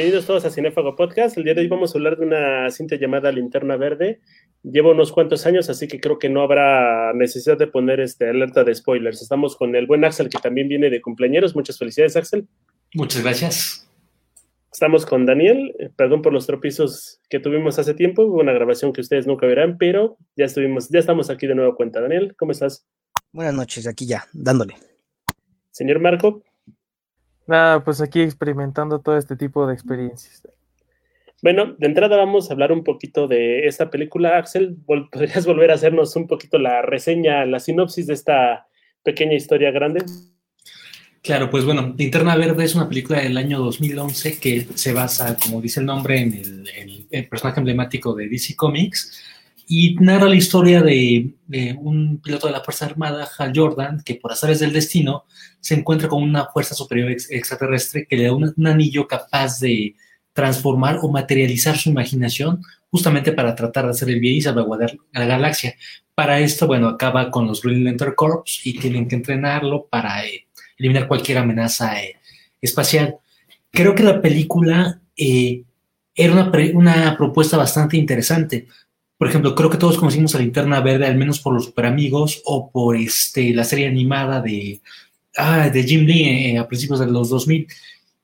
Bienvenidos todos a Cinefago Podcast. El día de hoy vamos a hablar de una cinta llamada Linterna Verde. Llevo unos cuantos años, así que creo que no habrá necesidad de poner este alerta de spoilers. Estamos con el buen Axel, que también viene de cumpleaños. Muchas felicidades, Axel. Muchas gracias. Estamos con Daniel. Perdón por los tropizos que tuvimos hace tiempo. una grabación que ustedes nunca verán, pero ya estuvimos, ya estamos aquí de nuevo cuenta. Daniel, ¿cómo estás? Buenas noches, aquí ya, dándole. Señor Marco. Nada, pues aquí experimentando todo este tipo de experiencias. Bueno, de entrada vamos a hablar un poquito de esta película. Axel, ¿podrías volver a hacernos un poquito la reseña, la sinopsis de esta pequeña historia grande? Claro, pues bueno, Linterna Verde es una película del año 2011 que se basa, como dice el nombre, en el, el personaje emblemático de DC Comics y narra la historia de, un piloto de la Fuerza Armada, Hal Jordan, que por azares del destino se encuentra con una fuerza superior extraterrestre que le da un, anillo capaz de transformar o materializar su imaginación justamente para tratar de hacer el bien y salvaguardar a la galaxia. Para esto, bueno, acaba con los Green Lantern Corps y tienen que entrenarlo para eh, eliminar cualquier amenaza eh, espacial. Creo que la película eh, era una, una propuesta bastante interesante por ejemplo, creo que todos conocimos a Linterna Verde, al menos por los Super Amigos o por este, la serie animada de, ah, de Jim Lee eh, a principios de los 2000.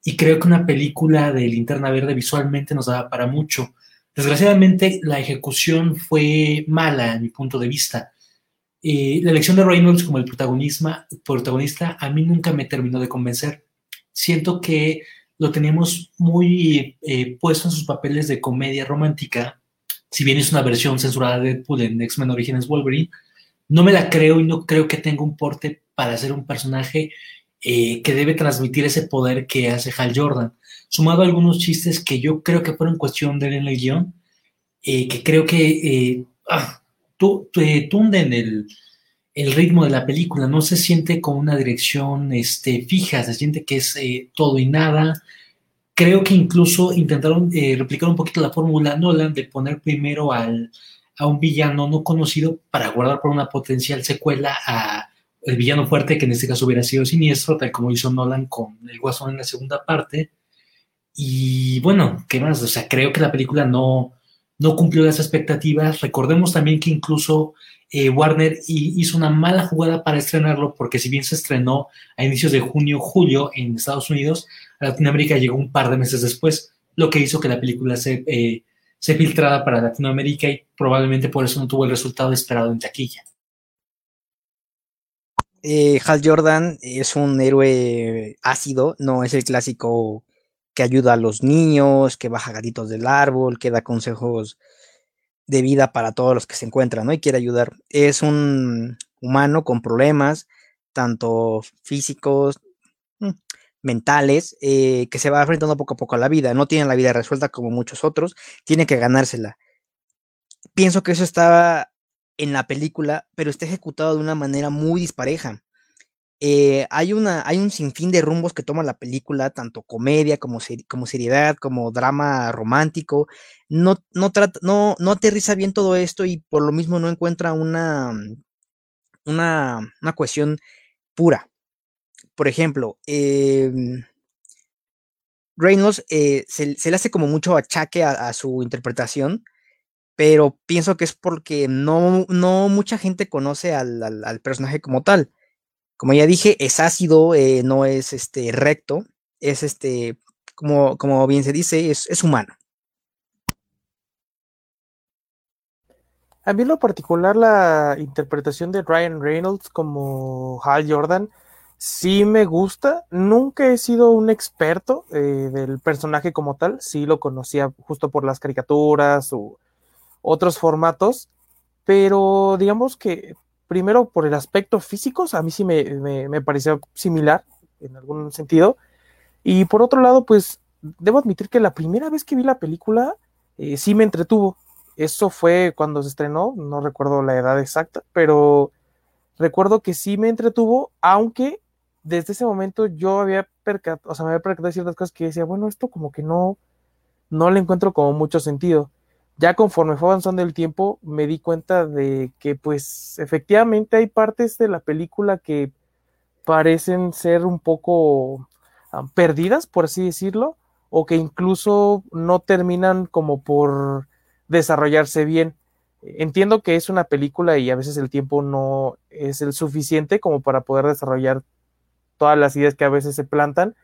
Y creo que una película de Linterna Verde visualmente nos daba para mucho. Desgraciadamente, la ejecución fue mala, a mi punto de vista. Eh, la elección de Reynolds como el protagonista a mí nunca me terminó de convencer. Siento que lo teníamos muy eh, puesto en sus papeles de comedia romántica si bien es una versión censurada de Deadpool en X-Men Origins Wolverine, no me la creo y no creo que tenga un porte para ser un personaje eh, que debe transmitir ese poder que hace Hal Jordan, sumado a algunos chistes que yo creo que fueron cuestión de él en el guion, eh, que creo que eh, ah, tunden el, el, ritmo de la película, no se siente con una dirección este, fija, se siente que es todo y nada, creo que incluso intentaron eh, replicar un poquito la fórmula Nolan de poner primero al, a un villano no conocido para guardar por una potencial secuela a el villano fuerte, que en este caso hubiera sido siniestro, tal como hizo Nolan con el Guasón en la segunda parte. Y bueno, ¿qué más? O sea, creo que la película no, no cumplió las expectativas. Recordemos también que incluso eh, Warner hizo una mala jugada para estrenarlo, porque si bien se estrenó a inicios de junio, julio en Estados Unidos, Latinoamérica llegó un par de meses después, lo que hizo que la película se, eh, se filtrara para Latinoamérica y probablemente por eso no tuvo el resultado esperado en taquilla. Eh, Hal Jordan es un héroe ácido, no es el clásico que ayuda a los niños, que baja gatitos del árbol, que da consejos de vida para todos los que se encuentran, ¿no? Y quiere ayudar. Es un humano con problemas, tanto físicos, mm, mentales, eh, que se va enfrentando poco a poco a la vida. No tiene la vida resuelta como muchos otros, tiene que ganársela. Pienso que eso estaba en la película, pero está ejecutado de una manera muy dispareja. Eh, hay, una, hay un sinfín de rumbos que toma la película, tanto comedia como, seriedad, como drama romántico. No, no, trata, no, no aterriza bien todo esto y por lo mismo no encuentra una, una, una cuestión pura. Por ejemplo, em, Reynolds eh, se, le hace como mucho achaque a, su interpretación, pero pienso que es porque no, no mucha gente conoce al personaje como tal como ya dije, es ácido, eh, no es este, recto, es este, como, como bien se dice, es, humano. A mí lo particular la interpretación de Ryan Reynolds como Hal Jordan sí me gusta. Nunca he sido un experto eh, del personaje como tal, sí lo conocía justo por las caricaturas o otros formatos, pero digamos que primero por el aspecto físico, a mí sí me, me, pareció similar en algún sentido. Y por otro lado, pues debo admitir que la primera vez que vi la película eh, sí me entretuvo. Eso fue cuando se estrenó, no recuerdo la edad exacta, pero recuerdo que sí me entretuvo, aunque desde ese momento yo había percatado, o sea, me había percatado ciertas cosas que decía, bueno, esto como que no, no le encuentro como mucho sentido ya conforme fue avanzando el tiempo, me di cuenta de que pues efectivamente hay partes de la película que parecen ser un poco perdidas, por así decirlo, o que incluso no terminan como por desarrollarse bien. Entiendo que es una película y a veces el tiempo no es el suficiente como para poder desarrollar todas las ideas que a veces se plantan,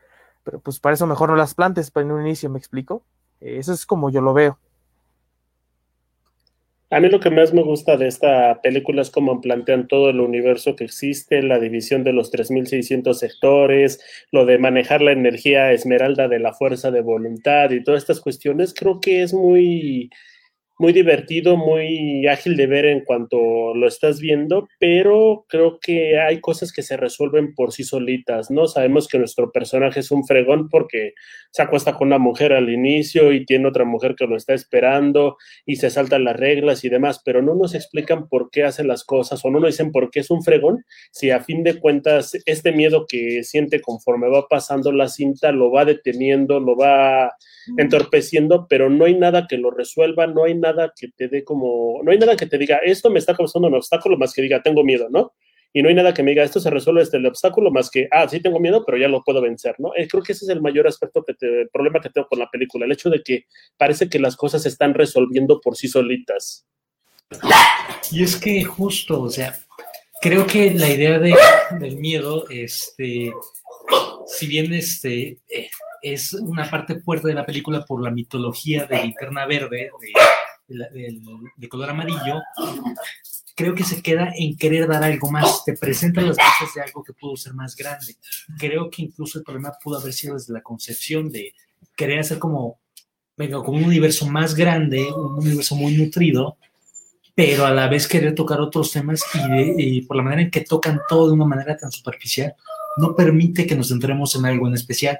pero pues para eso mejor no las plantes en un inicio, ¿me explico? Eso es como yo lo veo. A mí lo que más me gusta de esta película es cómo plantean todo el universo que existe, la división de los 3.600 sectores, lo de manejar la energía esmeralda de la fuerza de voluntad y todas estas cuestiones. Creo que es muy, muy divertido, muy ágil de ver en cuanto lo estás viendo, pero creo que hay cosas que se resuelven por sí solitas, ¿no? Sabemos que nuestro personaje es un fregón porque se acuesta con una mujer al inicio y tiene otra mujer que lo está esperando y se saltan las reglas y demás, pero no nos explican por qué hace las cosas o no nos dicen por qué es un fregón, si a fin de cuentas este miedo que siente conforme va pasando la cinta lo va deteniendo, lo va entorpeciendo, pero no hay nada que lo resuelva, no hay nada que te dé como, no hay nada que te diga, esto me está causando un obstáculo más que diga, tengo miedo, ¿no? Y no hay nada que me diga, esto se resuelve desde el obstáculo más que, ah, sí tengo miedo, pero ya lo puedo vencer, ¿no? Eh, creo que ese es el mayor aspecto, problema que tengo con la película, el hecho de que parece que las cosas se están resolviendo por sí solitas. Y es que justo, o sea, creo que la idea de, del miedo, este, si bien este, eh, es una parte fuerte de la película por la mitología de Linterna Verde, de, color amarillo, creo que se queda en querer dar algo más. Te presenta las cosas de algo que pudo ser más grande. Creo que incluso el problema pudo haber sido desde la concepción de querer hacer como, venga, como un universo más grande, un universo muy nutrido, pero a la vez querer tocar otros temas y, y por la manera en que tocan todo de una manera tan superficial, no permite que nos centremos en algo en especial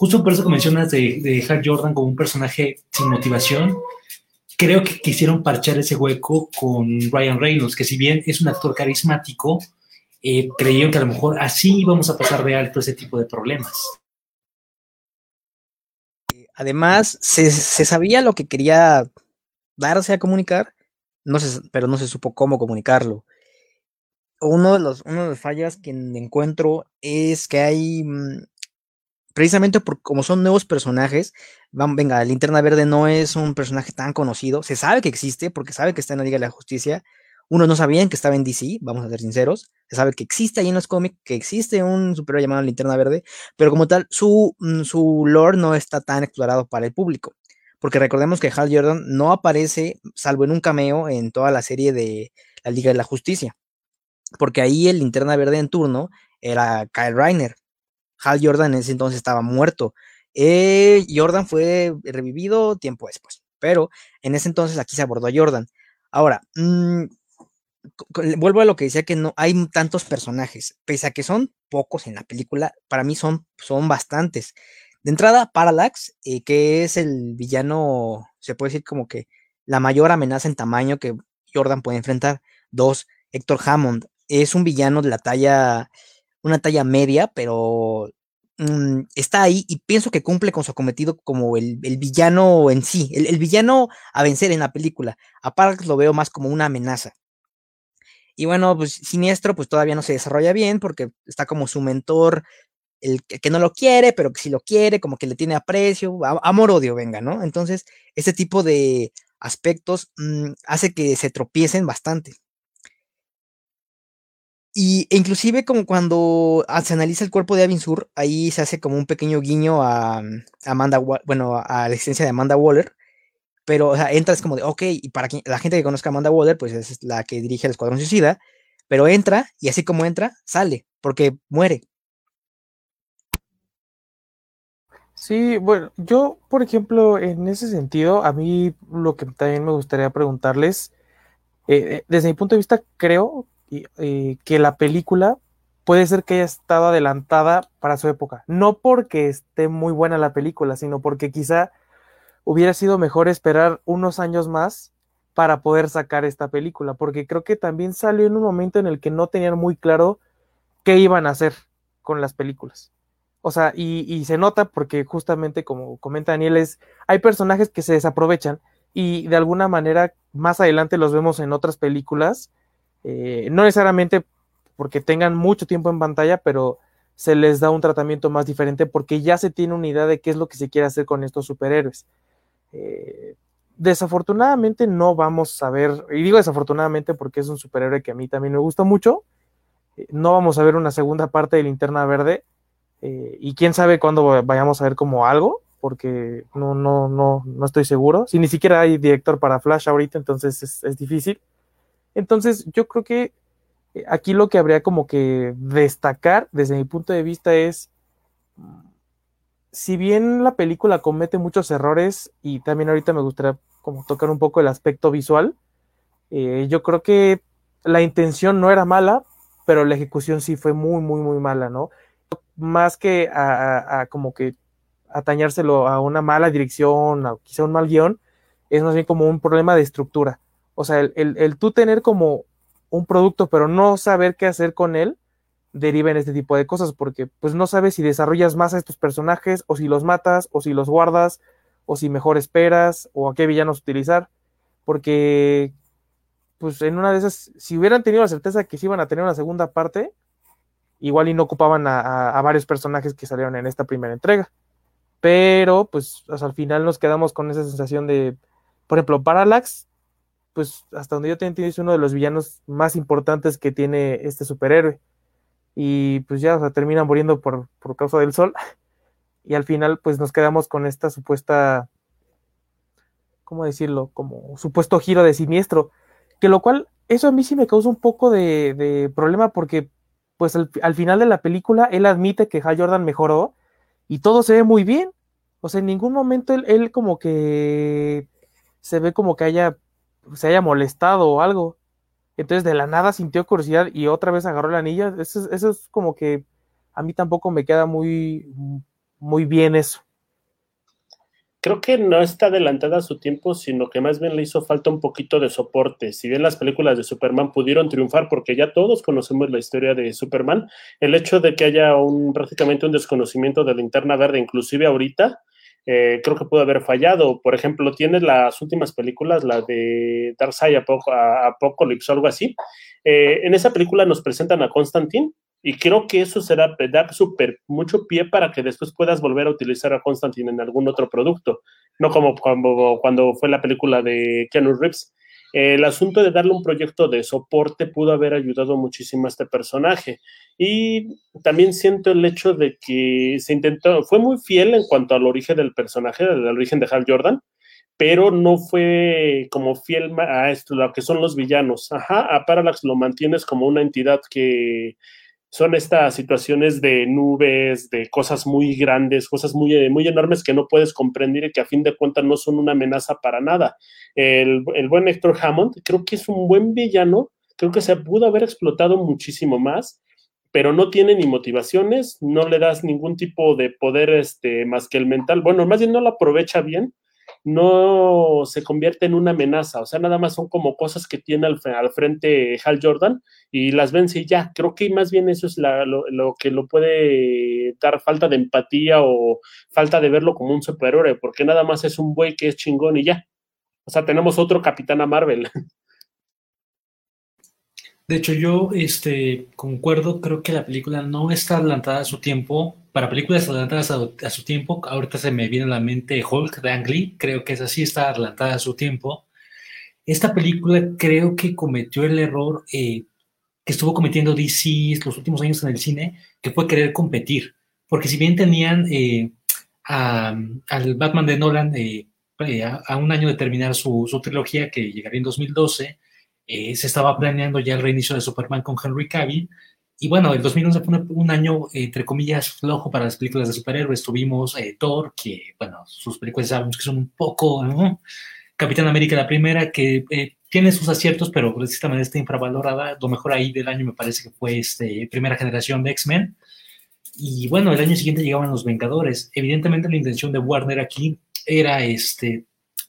justo por eso que mencionas de, de Hal Jordan como un personaje sin motivación, creo que quisieron parchar ese hueco con Ryan Reynolds, que si bien es un actor carismático, eh, creyeron que a lo mejor así íbamos a pasar de alto ese tipo de problemas. Además, se, sabía lo que quería darse a comunicar, no pero no se supo cómo comunicarlo. Uno de los, uno de las fallas que encuentro es que hay mm, precisamente por como son nuevos personajes, van, venga, Linterna Verde no es un personaje tan conocido, se sabe que existe porque sabe que está en la Liga de la Justicia, unos no sabían que estaba en DC, vamos a ser sinceros, se sabe que existe ahí en los cómics, que existe un superhéroe llamado Linterna Verde, pero como tal, su, mm, su lore no está tan explorado para el público, porque recordemos que Hal Jordan no aparece, salvo en un cameo, en toda la serie de la Liga de la Justicia, porque ahí el Linterna Verde en turno era Kyle Reiner, Hal Jordan en ese entonces estaba muerto. Eh, Jordan fue revivido tiempo después, pero en ese entonces aquí se abordó a Jordan. Ahora, mm, vuelvo a lo que decía que no hay tantos personajes, pese a que son pocos en la película, para mí son, son bastantes. De entrada, Parallax, eh, que es el villano, se puede decir como que la mayor amenaza en tamaño que Jordan puede enfrentar. Dos, Héctor Hammond, es un villano de la talla una talla media, pero mm, está ahí y pienso que cumple con su cometido como el, villano en sí, el, villano a vencer en la película. Aparte lo veo más como una amenaza. Y bueno, pues Siniestro pues todavía no se desarrolla bien porque está como su mentor, el que, no lo quiere, pero que sí lo quiere, como que le tiene aprecio, amor-odio, venga, ¿no? Entonces, este tipo de aspectos mm, hace que se tropiecen bastante. Y e inclusive como cuando se analiza el cuerpo de Avin Sur, ahí se hace como un pequeño guiño a, mm, Amanda, bueno, a la existencia de Amanda Waller, pero o sea, entras como de, ok, y para la gente que conozca a Amanda Waller, pues es la que dirige el Escuadrón Suicida, pero entra, y así como entra, sale, porque muere. Sí, bueno, yo, por ejemplo, en ese sentido, a mí lo que también me gustaría preguntarles, eh, eh, desde mi punto de vista, creo eh, que la película puede ser que haya estado adelantada para su época. No porque esté muy buena la película, sino porque quizá hubiera sido mejor esperar unos años más para poder sacar esta película, porque creo que también salió en un momento en el que no tenían muy claro qué iban a hacer con las películas. O sea, y, y se nota porque justamente como comenta Daniel, es, hay personajes que se desaprovechan y de alguna manera más adelante los vemos en otras películas eh, no necesariamente porque tengan mucho tiempo en pantalla, pero se les da un tratamiento más diferente porque ya se tiene una idea de qué es lo que se quiere hacer con estos superhéroes. Eh, desafortunadamente no vamos a ver, y digo desafortunadamente porque es un superhéroe que a mí también me gusta mucho, eh, no vamos a ver una segunda parte de Linterna Verde eh, y quién sabe cuándo vayamos a ver como algo, porque no, no, no, no estoy seguro. Si ni siquiera hay director para Flash ahorita, entonces es, es difícil. Entonces yo creo que eh, aquí lo que habría como que destacar desde mi punto de vista es, si bien la película comete muchos errores y también ahorita me gustaría como tocar un poco el aspecto visual, eh, yo creo que la intención no era mala, pero la ejecución sí fue muy, muy, muy mala, ¿no? Más que a, como que atañárselo a una mala dirección, o quizá un mal guion, es más bien como un problema de estructura. O sea, el, el, el tú tener como un producto, pero no saber qué hacer con él, deriva en este tipo de cosas, porque pues no sabes si desarrollas más a estos personajes, o si los matas, o si los guardas, o si mejor esperas, o a qué villanos utilizar, porque pues en una de esas, si hubieran tenido la certeza que se iban a tener una segunda parte, igual y no ocupaban a, varios personajes que salieron en esta primera entrega. Pero pues al final nos quedamos con esa sensación de, por ejemplo, Parallax pues hasta donde yo te entiendo, es uno de los villanos más importantes que tiene este superhéroe. Y pues ya, o sea, termina muriendo por, por causa del sol. Y al final, pues nos quedamos con esta supuesta, ¿cómo decirlo? Como supuesto giro de siniestro. Que lo cual, eso a mí sí me causa un poco de, de problema porque, pues al, al, final de la película, él admite que Hal Jordan mejoró y todo se ve muy bien. O sea, en ningún momento él, él como que se ve como que haya se haya molestado o algo. Entonces de la nada sintió curiosidad y otra vez agarró la anilla. Eso, eso es como que a mí tampoco me queda muy, muy bien eso. Creo que no está adelantada a su tiempo, sino que más bien le hizo falta un poquito de soporte. Si bien las películas de Superman pudieron triunfar, porque ya todos conocemos la historia de Superman, el hecho de que haya un prácticamente un desconocimiento de linterna verde, inclusive ahorita, eh, creo que pudo haber fallado. Por ejemplo, tiene las últimas películas, la de Darkseid Apocalypse o algo así. Eh, en esa película nos presentan a Constantine y creo que eso será dar súper mucho pie para que después puedas volver a utilizar a Constantine en algún otro producto, no como cuando, cuando fue la película de Keanu Reeves el asunto de darle un proyecto de soporte pudo haber ayudado muchísimo a este personaje. Y también siento el hecho de que se intentó, fue muy fiel en cuanto al origen del personaje, al origen de Hal Jordan, pero no fue como fiel a esto, lo que son los villanos. Ajá, a Parallax lo mantienes como una entidad que son estas situaciones de nubes, de cosas muy grandes, cosas muy, muy enormes que no puedes comprender y que a fin de cuentas no son una amenaza para nada. El, el buen Héctor Hammond creo que es un buen villano, creo que se pudo haber explotado muchísimo más, pero no tiene ni motivaciones, no le das ningún tipo de poder este, más que el mental. Bueno, más bien no lo aprovecha bien no se convierte en una amenaza, o sea, nada más son como cosas que tiene al, frente Hal Jordan y las vence y ya. Creo que más bien eso es lo, que lo puede dar falta de empatía o falta de verlo como un superhéroe, porque nada más es un buey que es chingón y ya. O sea, tenemos otro Capitán a Marvel. De hecho, yo este, concuerdo, creo que la película no está adelantada a su tiempo. Para películas adelantadas a, su tiempo, ahorita se me viene a la mente Hulk de Ang Lee, creo que es así, está adelantada a su tiempo. Esta película creo que cometió el error eh, que estuvo cometiendo DC los últimos años en el cine, que fue querer competir. Porque si bien tenían eh, al Batman de Nolan eh, a, un año de terminar su, su trilogía, que llegaría en 2012, eh, se estaba planeando ya el reinicio de Superman con Henry Cavill. Y bueno, el 2011 fue un, año, entre comillas, flojo para las películas de superhéroes. Tuvimos eh, Thor, que, bueno, sus películas sabemos que son un poco... Capitán América, la primera, que eh, tiene sus aciertos, pero manera está infravalorada. Lo mejor ahí del año me parece que fue este, primera generación de X-Men. Y bueno, el año siguiente llegaban los Vengadores. Evidentemente la intención de Warner aquí era este,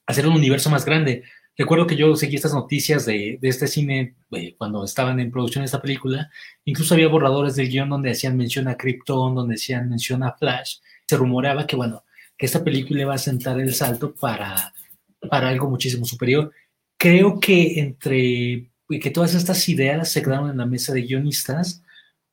hacer un universo más grande. Recuerdo que yo seguí estas noticias de, este cine eh, cuando estaban en producción de esta película. Incluso había borradores del guion donde hacían mención a Krypton, donde hacían mención a Flash. Se rumoreaba que, bueno, que esta película iba a sentar el salto para, para algo muchísimo superior. Creo que entre que todas estas ideas se quedaron en la mesa de guionistas,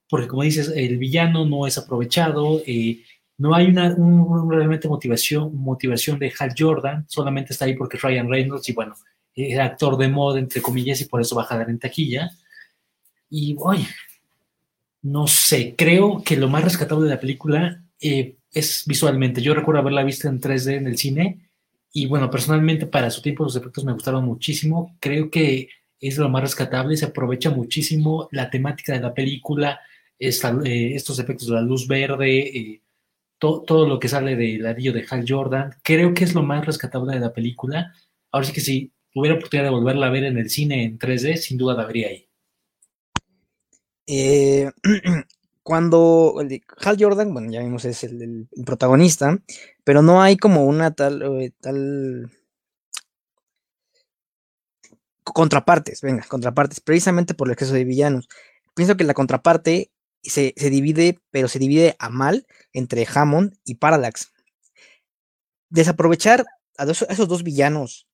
porque como dices, el villano no es aprovechado, eh, no hay una un, realmente motivación, motivación de Hal Jordan, solamente está ahí porque Ryan Reynolds y bueno, es actor de moda, entre comillas, y por eso va a jalar en taquilla. Y oye, no sé, creo que lo más rescatable de la película eh, es visualmente. Yo recuerdo haberla visto en 3D en el cine y bueno, personalmente para su tiempo los efectos me gustaron muchísimo. Creo que es lo más rescatable, se aprovecha muchísimo la temática de la película, eh, estos efectos de la luz verde, eh, todo lo que sale del ladillo de Hal Jordan. Creo que es lo más rescatable de la película. Ahora sí que si tuviera oportunidad de volverla a ver en el cine en 3D, sin duda la vería ahí. Eh, cuando Hal Jordan, bueno, ya vimos es el, protagonista, pero no hay como una tal, eh, tal contrapartes, venga, contrapartes, precisamente por el exceso de villanos. Pienso que la contraparte se, divide, pero se divide a mal entre Hammond y Parallax. Desaprovechar a, esos dos villanos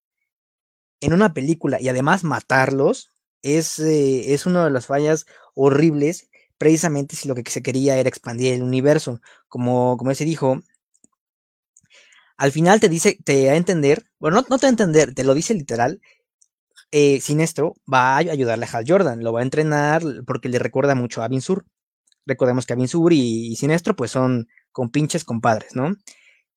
en una película y además matarlos es, eh, es una de las fallas horribles precisamente si lo que se quería era expandir el universo. Como, como se dijo, al final te dice, te da a entender, bueno, no, te da a entender, te lo dice literal. Eh, Sinestro va a ayudarle a Hal Jordan, lo va a entrenar porque le recuerda mucho a Sur. Recordemos que Abin Sur y, y Sinestro pues son con pinches compadres, ¿no?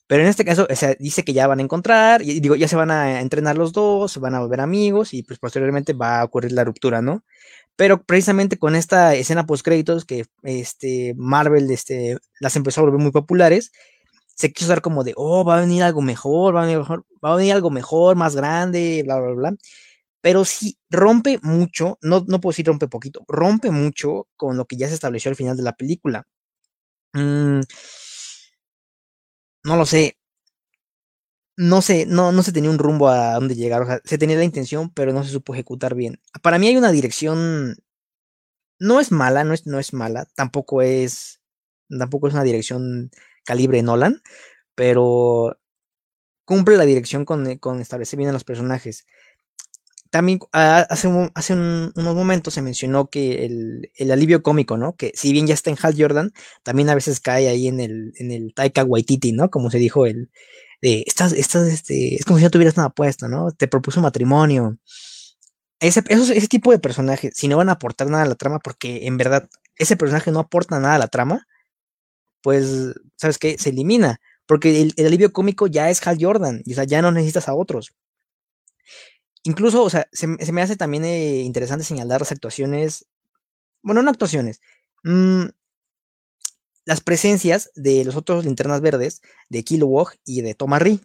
Pero en este caso, o sea, dice que ya van a encontrar, y digo, ya se van a entrenar los dos, se van a volver amigos y pues posteriormente va a ocurrir la ruptura, ¿no? Pero precisamente con esta escena post créditos que este Marvel este, las empezó a volver muy populares, se quiso dar como de, oh, va a venir algo mejor, va a venir, va a venir algo mejor, más grande, bla, bla, bla. Pero sí rompe mucho, no, no puedo decir rompe poquito, rompe mucho con lo que ya se estableció al final de la película. Mm, no lo sé, no sé, no, no se tenía un rumbo a dónde llegar. O sea, se tenía la intención, pero no se supo ejecutar bien. Para mí hay una dirección. No es mala, no es, no es mala. Tampoco es. Tampoco es una dirección calibre Nolan. Pero cumple la dirección con, con establecer bien a los personajes. También ah, hace, hace unos momentos se mencionó que el, alivio cómico, ¿no? Que si bien ya está en Hal Jordan, también a veces cae ahí en el, Taika Waititi, ¿no? Como se dijo el, estás, estás, este, es como si no tuvieras nada puesto, ¿no? Te propuso matrimonio. Ese, ese tipo de personajes, si no van a aportar nada a la trama, porque en verdad ese personaje no aporta nada a la trama, pues, ¿sabes qué? Se elimina. Porque el, alivio cómico ya es Hal Jordan, y ya no necesitas a otros. Incluso, o sea, se, me hace también eh, interesante señalar las actuaciones, bueno, no actuaciones, mmm, las presencias de los otros linternas verdes, de Kilowog y de Tomarri,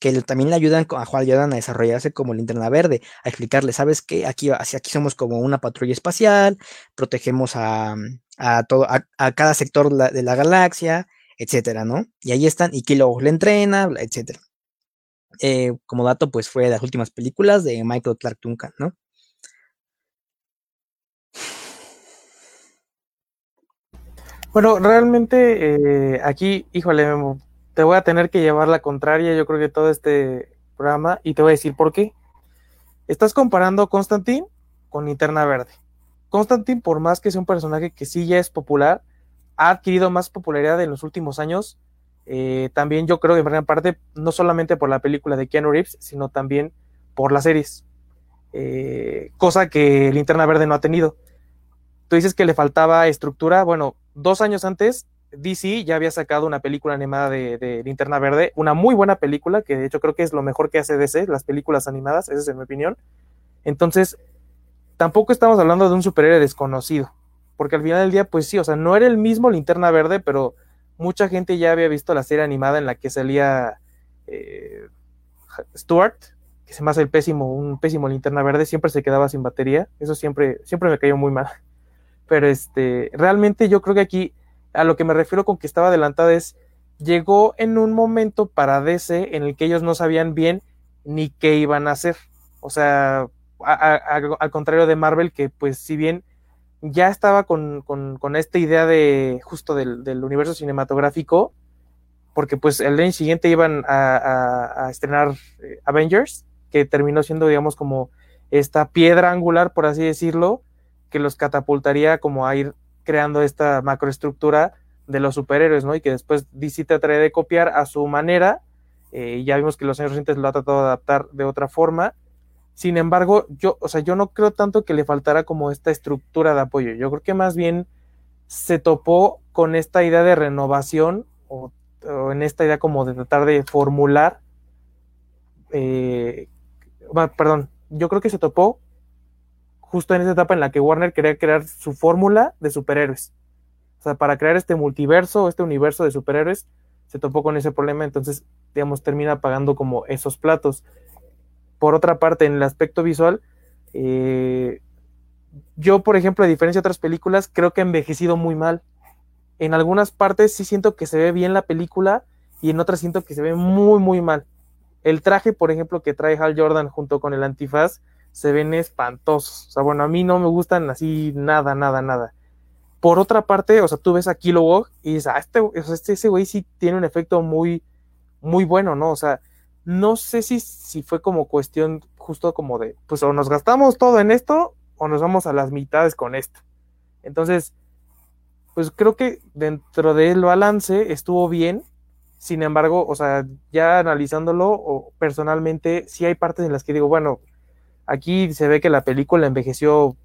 que también le ayudan a Juan Jordan a desarrollarse como linterna verde, a explicarle, sabes que aquí, aquí somos como una patrulla espacial, protegemos a, a todo, a, cada sector de la galaxia, etcétera, ¿no? Y ahí están, y Kilowog le entrena, etcétera. Eh, como dato, pues fue de las últimas películas de Michael Clark Duncan, ¿no? Bueno, realmente eh, aquí, híjole, te voy a tener que llevar la contraria, yo creo que todo este programa, y te voy a decir por qué. Estás comparando Constantine con Linterna Verde. Constantine, por más que sea un personaje que sí ya es popular, ha adquirido más popularidad en los últimos años. Eh, también yo creo que en gran parte, no solamente por la película de Keanu Reeves, sino también por las series. Eh, cosa que Linterna Verde no ha tenido. Tú dices que le faltaba estructura. Bueno, dos años antes, DC ya había sacado una película animada de, Linterna Verde, una muy buena película, que de hecho creo que es lo mejor que hace DC, las películas animadas, esa es mi opinión. Entonces, tampoco estamos hablando de un superhéroe desconocido, porque al final del día, pues sí, o sea, no era el mismo Linterna Verde, pero mucha gente ya había visto la serie animada en la que salía eh, Stuart, que se me hace el pésimo, un pésimo Linterna Verde, siempre se quedaba sin batería, eso siempre, siempre me cayó muy mal. Pero este, realmente yo creo que aquí a lo que me refiero con que estaba adelantada es, llegó en un momento para DC en el que ellos no sabían bien ni qué iban a hacer. O sea, al contrario de Marvel, que pues si bien ya estaba con, esta idea de justo del, universo cinematográfico, porque pues el año siguiente iban a, estrenar eh, Avengers, que terminó siendo digamos como esta piedra angular, por así decirlo, que los catapultaría como a ir creando esta macroestructura de los superhéroes, ¿no? Y que después DC trataría de copiar a su manera. Eh, ya vimos que los años recientes lo ha tratado de adaptar de otra forma. Sin embargo, yo, o sea, yo no creo tanto que le faltara como esta estructura de apoyo. Yo creo que más bien se topó con esta idea de renovación o, en esta idea como de tratar de formular, eh, perdón, yo creo que se topó justo en esa etapa en la que Warner quería crear su fórmula de superhéroes. O sea, para crear este multiverso, este universo de superhéroes, se topó con ese problema, entonces, digamos, termina pagando como esos platos. Por otra parte, en el aspecto visual, eh, yo, por ejemplo, a diferencia de otras películas, creo que ha envejecido muy mal. En algunas partes sí siento que se ve bien la película y en otras siento que se ve muy, muy mal. El traje, por ejemplo, que trae Hal Jordan junto con el antifaz, se ven espantosos. O sea, bueno, a mí no me gustan así nada, nada, nada. Por otra parte, o sea, tú ves a Kilowog y dices, ah, este, este, ese güey sí tiene un efecto muy, muy bueno, ¿no? O sea, no sé si, si fue como cuestión justo como de, pues o nos gastamos todo en esto o nos vamos a las mitades con esto. Entonces, pues creo que dentro del balance estuvo bien. Sin embargo, o sea, ya analizándolo o personalmente, sí hay partes en las que digo, bueno, aquí se ve que la película envejeció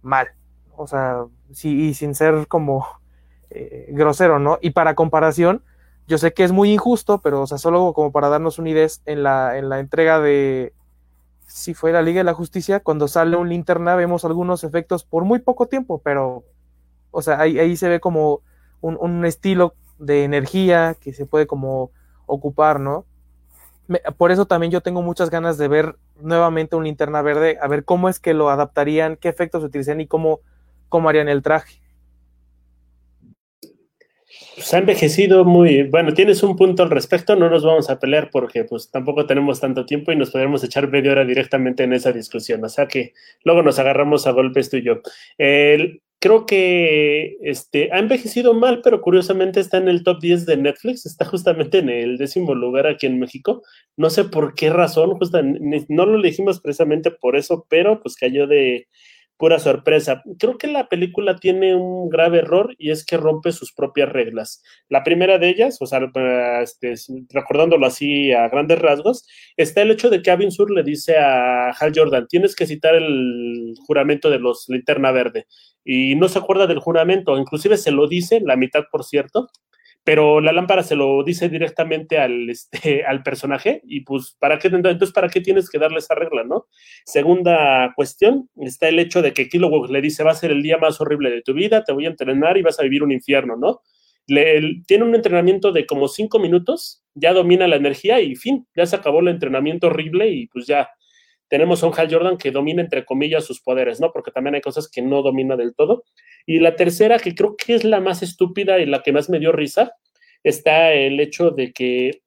mal. O sea, sí, y sin ser como eh, grosero, ¿no? Y para comparación, yo sé que es muy injusto, pero, o sea, solo como para darnos una idea, en la, en la entrega de, si fue la Liga de la Justicia, cuando sale un linterna vemos algunos efectos por muy poco tiempo, pero, o sea, ahí, ahí se ve como un, estilo de energía que se puede como ocupar, ¿no? por eso también yo tengo muchas ganas de ver nuevamente un linterna verde, a ver cómo es que lo adaptarían, qué efectos utilizarían y cómo, cómo harían el traje pues ha envejecido muy, bueno, tienes un punto al respecto, no nos vamos a pelear porque pues tampoco tenemos tanto tiempo y nos podríamos echar media hora directamente en esa discusión, o sea que luego nos agarramos a golpes tú y yo. creo que este, ha envejecido mal, pero curiosamente está en el top 10 de Netflix, está justamente en el décimo lugar aquí en México, no sé por qué razón, no lo elegimos precisamente por eso, pero pues cayó de pura sorpresa. Creo que la película tiene un grave error y es que rompe sus propias reglas. La primera de ellas, o sea, este, recordándolo así a grandes rasgos, está el hecho de que Avin Sur le dice a Hal Jordan, tienes que citar el juramento de los linterna verde. Y no se acuerda del juramento, inclusive se lo dice, la mitad por cierto, pero la lámpara se lo dice directamente al, este, al personaje y pues, ¿para qué? Entonces, ¿para qué tienes que darle esa regla, no? Segunda cuestión, está el hecho de que Kilowog le dice, va a ser el día más horrible de tu vida, te voy a entrenar y vas a vivir un infierno, ¿no? Le, tiene un entrenamiento de como cinco minutos, ya domina la energía y fin, ya se acabó el entrenamiento horrible y pues ya tenemos a un Hal Jordan que domina entre comillas sus poderes, ¿no? Porque también hay cosas que no domina del todo. Y la tercera, que creo que es la más estúpida y la que más me dio risa, está el hecho de que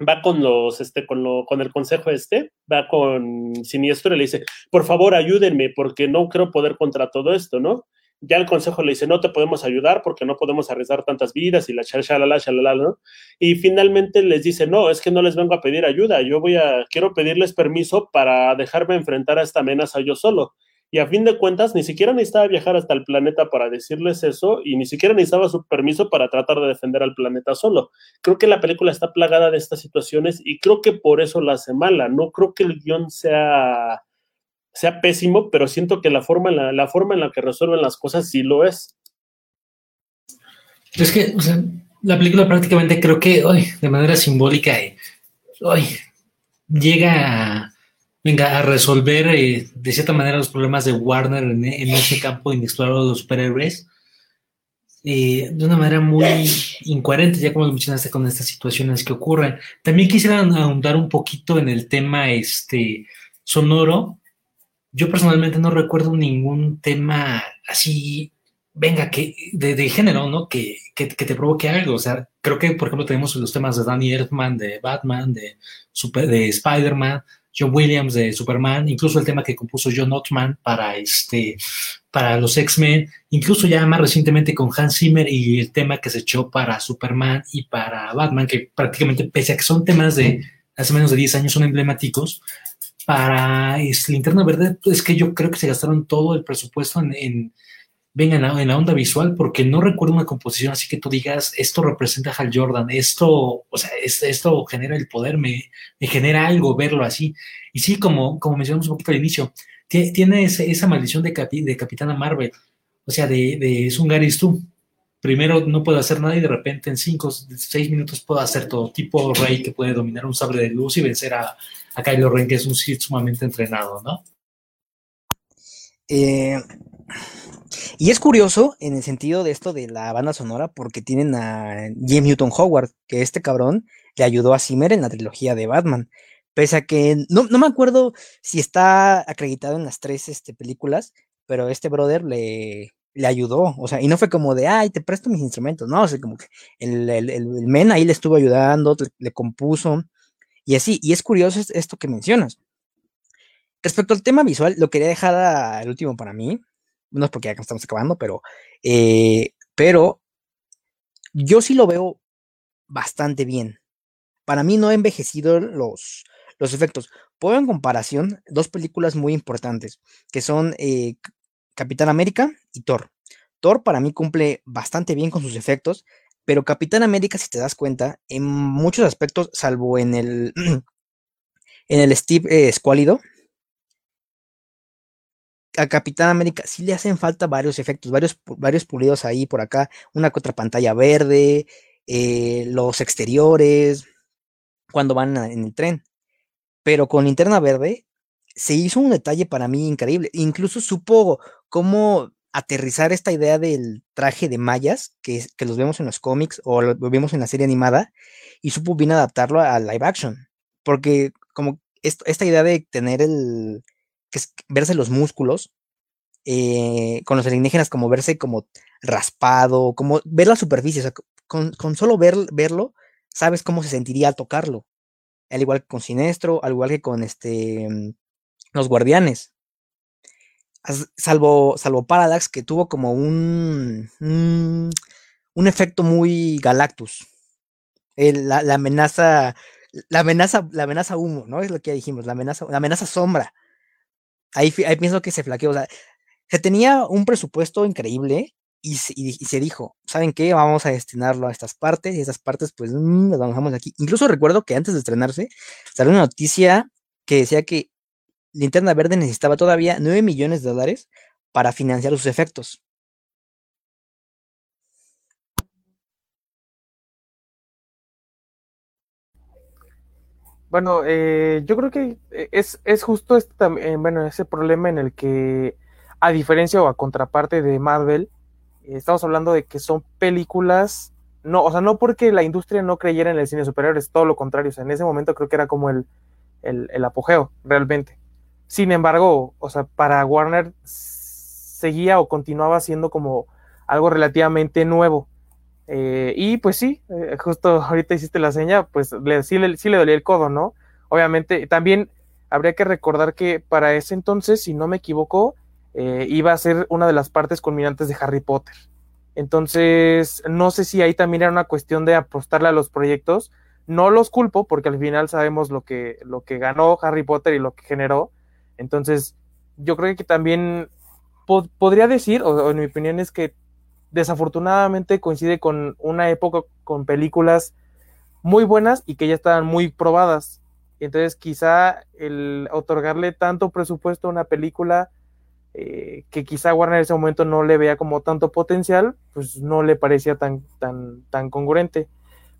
va con los, este, con, lo, con el consejo este, va con Siniestro y le dice, por favor, ayúdenme, porque no creo poder contra todo esto, ¿no? Ya el consejo le dice, no te podemos ayudar porque no podemos arriesgar tantas vidas y la shalala, shalala, ¿no? Y finalmente les dice, no, es que no les vengo a pedir ayuda, yo voy a, quiero pedirles permiso para dejarme enfrentar a esta amenaza yo solo. Y a fin de cuentas, ni siquiera necesitaba viajar hasta el planeta para decirles eso y ni siquiera necesitaba su permiso para tratar de defender al planeta solo. Creo que la película está plagada de estas situaciones y creo que por eso la hace mala. No creo que el guion sea sea pésimo, pero siento que la forma, la, la forma en la que resuelven las cosas sí lo es. Es que la película prácticamente creo que hoy, de manera simbólica, hoy eh, llega a, venga, a resolver eh, de cierta manera los problemas de Warner en, ese campo inexplorado de los superhéroes de una manera muy incoherente, ya como lo mencionaste con estas situaciones que ocurren. También quisiera ahondar un poquito en el tema este, sonoro, yo personalmente no recuerdo ningún tema así, venga, que de, género, ¿no? Que, que, te provoque algo. O sea, creo que, por ejemplo, tenemos los temas de Danny Elfman, de Batman, de, Super, de Spider-Man, John Williams de Superman, incluso el tema que compuso John Ottman para, este, para los X-Men, incluso ya más recientemente con Hans Zimmer y el tema que se echó para Superman y para Batman, que prácticamente, pese a que son temas de hace menos de 10 años, son emblemáticos, para este, Linterna Verde, es que yo creo que se gastaron todo el presupuesto en, venga en la, onda visual, porque no recuerdo una composición así que tú digas, esto representa a Hal Jordan, esto, o sea, esto, genera el poder, me, genera algo verlo así. Y sí, como, como mencionamos un poquito al inicio, tiene esa maldición de, de Capitana Marvel, o sea, de, de es un Gary tú. Primero no puedo hacer nada y de repente en 5, 6 minutos puedo hacer todo. Tipo Rey que puede dominar un sable de luz y vencer a, a Kylo Ren, que es un Sith sumamente entrenado, ¿no? Eh, y es curioso en el sentido de esto de la banda sonora porque tienen a James Newton Howard, que este cabrón le ayudó a Zimmer en la trilogía de Batman. Pese a que no, me acuerdo si está acreditado en las tres este, películas, pero este brother le, le ayudó, o sea, y no fue como de, ay, te presto mis instrumentos, no, o sea, como que el, el, men ahí le estuvo ayudando, le, compuso, y así, y es curioso esto que mencionas. Respecto al tema visual, lo quería dejar al último para mí, no es porque ya estamos acabando, pero, eh, pero yo sí lo veo bastante bien. Para mí no ha envejecido los, los efectos. Pongo en comparación dos películas muy importantes, que son eh, Capitán América y Thor. Thor para mí cumple bastante bien con sus efectos, pero Capitán América, si te das cuenta, en muchos aspectos, salvo en el, en el Steve eh, Escuálido, a Capitán América sí le hacen falta varios efectos, varios, varios pulidos ahí por acá, una contra pantalla verde, eh, los exteriores, cuando van en el tren. Pero con linterna verde se hizo un detalle para mí increíble. Incluso supo cómo aterrizar esta idea del traje de mayas, que, los vemos en los cómics o lo vemos en la serie animada, y supo bien adaptarlo a live action. Porque como esta idea de tener el, que es verse los músculos, eh, con los alienígenas como verse como raspado, como ver la superficie, o sea, con, solo ver, verlo, sabes cómo se sentiría al tocarlo. Al igual que con Sinestro, al igual que con este mm, los guardianes. Salvo, salvo que tuvo como un, un, efecto muy Galactus. la, amenaza, la amenaza, la amenaza humo, ¿no? Es lo que ya dijimos, la amenaza, la amenaza sombra ahí, pienso que se flaqueó. Se tenía un presupuesto increíble y se, dijo, ¿saben qué? Vamos a destinarlo a estas partes y esas partes, pues, mmm, las dejamos aquí. Incluso recuerdo que antes de estrenarse, salió una noticia que decía que Linterna Verde necesitaba todavía 9 millones de dólares para financiar sus efectos. Bueno, eh, yo creo que eh, es, es justo este, eh, bueno, ese problema en el que, a diferencia o a contraparte de Marvel, estamos hablando de que son películas, no, o sea, no porque la industria no creyera en el cine superior, es todo lo contrario, o sea, en ese momento creo que era como el, el, el apogeo, realmente. Sin embargo, o sea, para Warner seguía o continuaba siendo como algo relativamente nuevo. Eh, y pues sí, eh, justo ahorita hiciste la seña, pues le, sí, le, sí le dolía el codo, ¿no? Obviamente, también habría que recordar que para ese entonces, si no me equivoco, eh, iba a ser una de las partes culminantes de Harry Potter. Entonces, no sé si ahí también era una cuestión de apostarle a los proyectos. No los culpo, porque al final sabemos lo que, lo que ganó Harry Potter y lo que generó. Entonces, yo creo que también podría decir, o en mi opinión es que desafortunadamente coincide con una época con películas muy buenas y que ya estaban muy probadas. Entonces quizá el otorgarle tanto presupuesto a una película eh, que quizá Warner en ese momento no le vea como tanto potencial, pues no le parecía tan, tan, tan congruente.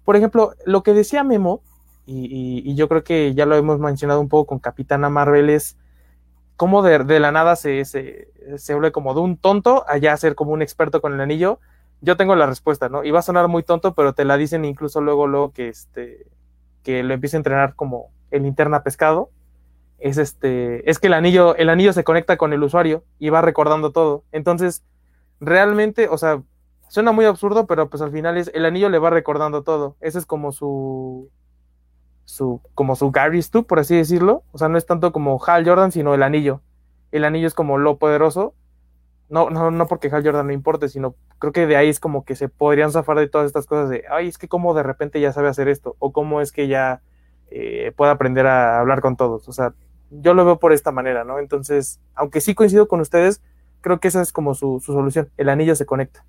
Por ejemplo, lo que decía Memo, y, yo creo que ya lo hemos mencionado un poco con Capitana Marvel, es cómo de, la nada se, se, se vuelve como de un tonto allá a ser como un experto con el anillo. Yo tengo la respuesta, ¿no? Y va a sonar muy tonto, pero te la dicen incluso luego, luego que este, que lo empieza a entrenar como el linterna pescado. Es este, es que el anillo, el anillo se conecta con el usuario y va recordando todo. Entonces, realmente, o sea, suena muy absurdo, pero pues al final es, el anillo le va recordando todo. Ese es como su, su, como su Gary Stu, por así decirlo. O sea, no es tanto como Hal Jordan, sino el anillo. El anillo es como lo poderoso. No, no, no porque Hal Jordan no importe, sino creo que de ahí es como que se podrían zafar de todas estas cosas de, ay, es que como de repente ya sabe hacer esto, o cómo es que ya eh, puede aprender a hablar con todos. O sea, yo lo veo por esta manera, ¿no? Entonces, aunque sí coincido con ustedes, creo que esa es como su, su solución. El anillo se conecta.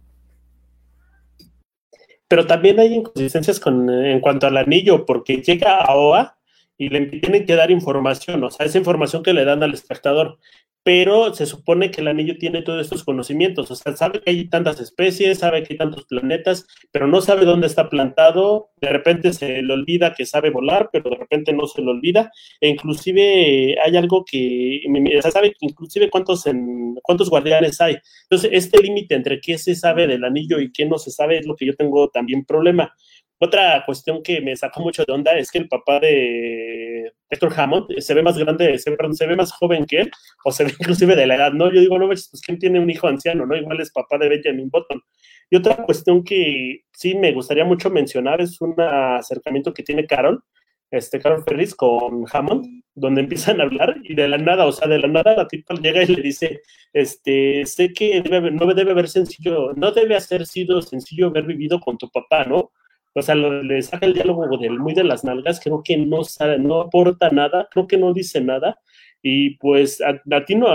Pero también hay inconsistencias con, en cuanto al anillo, porque llega a OA y le tienen que dar información, o sea, esa información que le dan al espectador pero se supone que el anillo tiene todos estos conocimientos, o sea, sabe que hay tantas especies, sabe que hay tantos planetas, pero no sabe dónde está plantado, de repente se le olvida que sabe volar, pero de repente no se le olvida, e inclusive hay algo que, o sea, sabe inclusive cuántos, en, cuántos guardianes hay. Entonces, este límite entre qué se sabe del anillo y qué no se sabe es lo que yo tengo también problema. Otra cuestión que me sacó mucho de onda es que el papá de Héctor Hammond se ve más grande, se, ve más joven que él, o se ve inclusive de la edad, ¿no? Yo digo, no, pues ¿quién tiene un hijo anciano, no? Igual es papá de Benjamin Button. Y otra cuestión que sí me gustaría mucho mencionar es un acercamiento que tiene Carol, este Carol Ferris con Hammond, donde empiezan a hablar y de la nada, o sea, de la nada la tipa llega y le dice, este, sé que no debe haber sencillo, no debe haber sido sencillo haber vivido con tu papá, ¿no? O sea, le saca el diálogo del muy de las nalgas, creo que no sabe, no aporta nada, creo que no dice nada. Y pues a, ti no,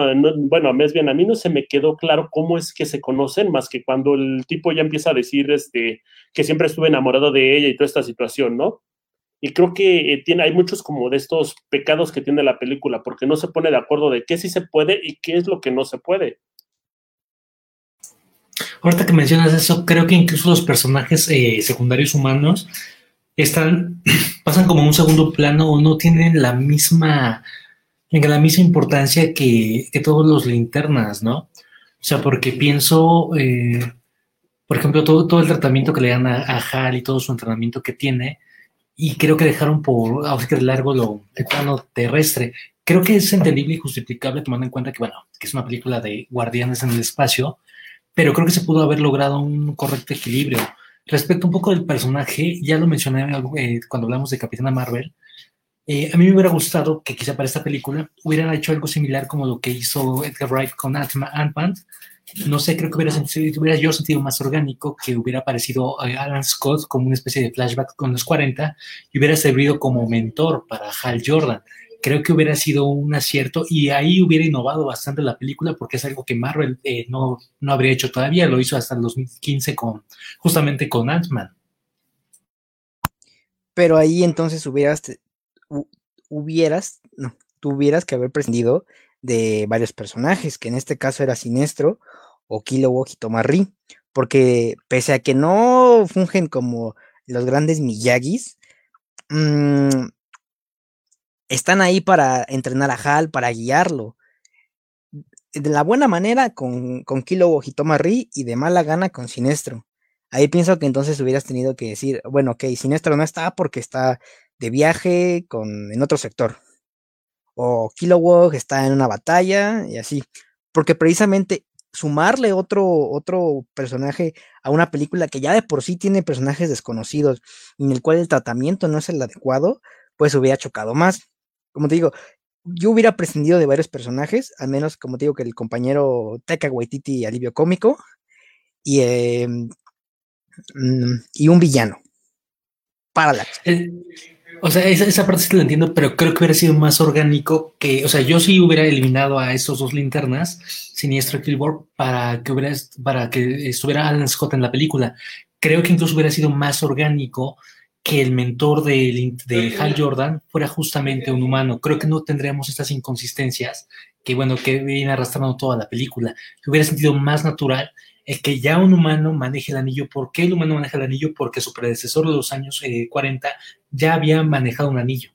bueno, más bien a mí no se me quedó claro cómo es que se conocen, más que cuando el tipo ya empieza a decir este, que siempre estuve enamorado de ella y toda esta situación, ¿no? Y creo que eh, tiene, hay muchos como de estos pecados que tiene la película, porque no se pone de acuerdo de qué sí se puede y qué es lo que no se puede. Ahorita que mencionas eso, creo que incluso los personajes eh, secundarios humanos están, pasan como un segundo plano o no tienen la misma, la misma importancia que, todos los linternas, ¿no? O sea, porque pienso, eh, por ejemplo, todo, todo el tratamiento que le dan a, Hal y todo su entrenamiento que tiene, y creo que dejaron por, a de largo lo, el plano terrestre. Creo que es entendible y justificable tomando en cuenta que, bueno, que es una película de guardianes en el espacio, pero creo que se pudo haber logrado un correcto equilibrio. Respecto un poco del personaje, ya lo mencioné eh, cuando hablamos de Capitana Marvel, eh, a mí me hubiera gustado que quizá para esta película hubieran hecho algo similar como lo que hizo Edgar Wright con Ant-Man. No sé, creo que hubiera, sentido, yo sentido más orgánico que hubiera aparecido eh, Alan Scott como una especie de flashback con los 40 y hubiera servido como mentor para Hal Jordan creo que hubiera sido un acierto y ahí hubiera innovado bastante la película porque es algo que Marvel eh, no, no habría hecho todavía, lo hizo hasta el 2015 con, justamente con Ant-Man. Pero ahí entonces hubieras, hubieras, no, tuvieras que haber prescindido de varios personajes, que en este caso era Sinestro o Kilowog y Tomarri, porque pese a que no fungen como los grandes Miyagis, mmm, están ahí para entrenar a Hal, para guiarlo. De la buena manera con, con Kilo Ri y de mala gana con Sinestro. Ahí pienso que entonces hubieras tenido que decir, bueno, ok, Sinestro no está porque está de viaje con, en otro sector. O Kilowog está en una batalla y así. Porque precisamente sumarle otro, otro personaje a una película que ya de por sí tiene personajes desconocidos, en el cual el tratamiento no es el adecuado, pues hubiera chocado más como te digo, yo hubiera prescindido de varios personajes, al menos como te digo que el compañero Teca Waititi alivio cómico y, em, mm, y un villano para la o sea, esa, parte sí la entiendo, pero creo que hubiera sido más orgánico que, o sea, yo sí hubiera eliminado a esos dos linternas, Siniestro y Killboard, para que hubiera, para que estuviera Alan Scott en la película. Creo que incluso hubiera sido más orgánico que el mentor de, de, Hal Jordan fuera justamente un humano. Creo que no tendríamos estas inconsistencias que, bueno, que viene arrastrando toda la película. Hubiera sentido más natural el que ya un humano maneje el anillo. ¿Por qué el humano maneja el anillo? Porque su predecesor de los años 40 eh, ya había manejado un anillo.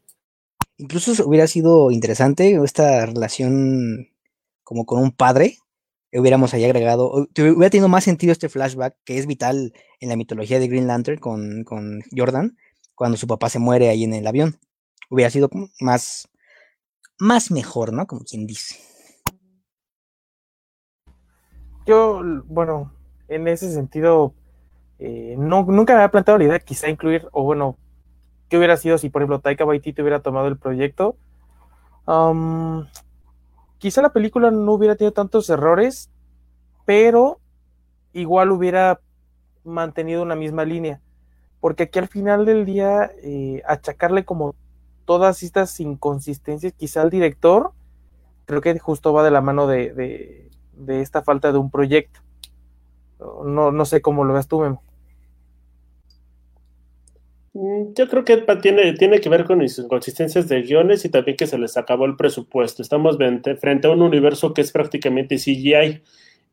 Incluso hubiera sido interesante esta relación como con un padre, hubiéramos ahí agregado, hubiera tenido más sentido este flashback que es vital en la mitología de Green Lantern con, con Jordan, cuando su papá se muere ahí en el avión. Hubiera sido más, más mejor, ¿no? Como quien dice. Yo, bueno, en ese sentido, eh, no, nunca me había planteado la idea quizá incluir, o bueno, ¿qué hubiera sido si, por ejemplo, Taika Waititi hubiera tomado el proyecto? quizá la película no hubiera tenido tantos errores, pero igual hubiera mantenido una misma línea. Porque aquí al final del día, eh, achacarle como todas estas inconsistencias, quizá al director, creo que justo va de la mano de, de esta falta de un proyecto. No, no sé cómo lo ves tú, Memo. Mm, yo creo que tiene, tiene que ver con inconsistencias de guiones y también que se les acabó el presupuesto. Estamos frente a un universo que es prácticamente CGI.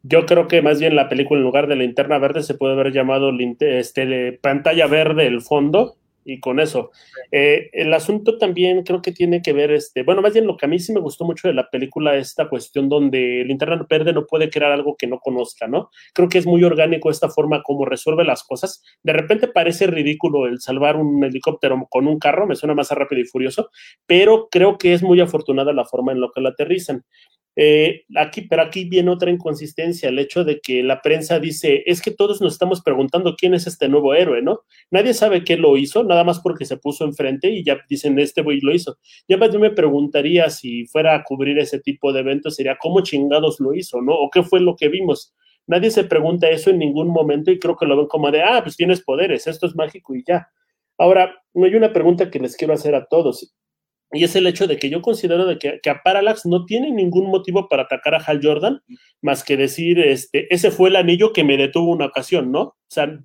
Yo creo que más bien la película, en lugar de linterna verde, se puede haber llamado este, pantalla verde el fondo, y con eso. Eh, el asunto también creo que tiene que ver, este, bueno, más bien lo que a mí sí me gustó mucho de la película, esta cuestión donde el internet verde no puede crear algo que no conozca, ¿no? Creo que es muy orgánico esta forma como resuelve las cosas. De repente parece ridículo el salvar un helicóptero con un carro, me suena más rápido y furioso, pero creo que es muy afortunada la forma en la que lo aterrizan. Eh, aquí, pero aquí viene otra inconsistencia, el hecho de que la prensa dice, es que todos nos estamos preguntando quién es este nuevo héroe, ¿no? Nadie sabe qué lo hizo, nada más porque se puso enfrente y ya dicen, este güey lo hizo. Ya yo me preguntaría si fuera a cubrir ese tipo de eventos, sería, ¿cómo chingados lo hizo, no? ¿O qué fue lo que vimos? Nadie se pregunta eso en ningún momento y creo que lo ven como de, ah, pues tienes poderes, esto es mágico y ya. Ahora, hay una pregunta que les quiero hacer a todos. Y es el hecho de que yo considero de que, a Parallax no tiene ningún motivo para atacar a Hal Jordan, más que decir, este, ese fue el anillo que me detuvo una ocasión, ¿no? O sea,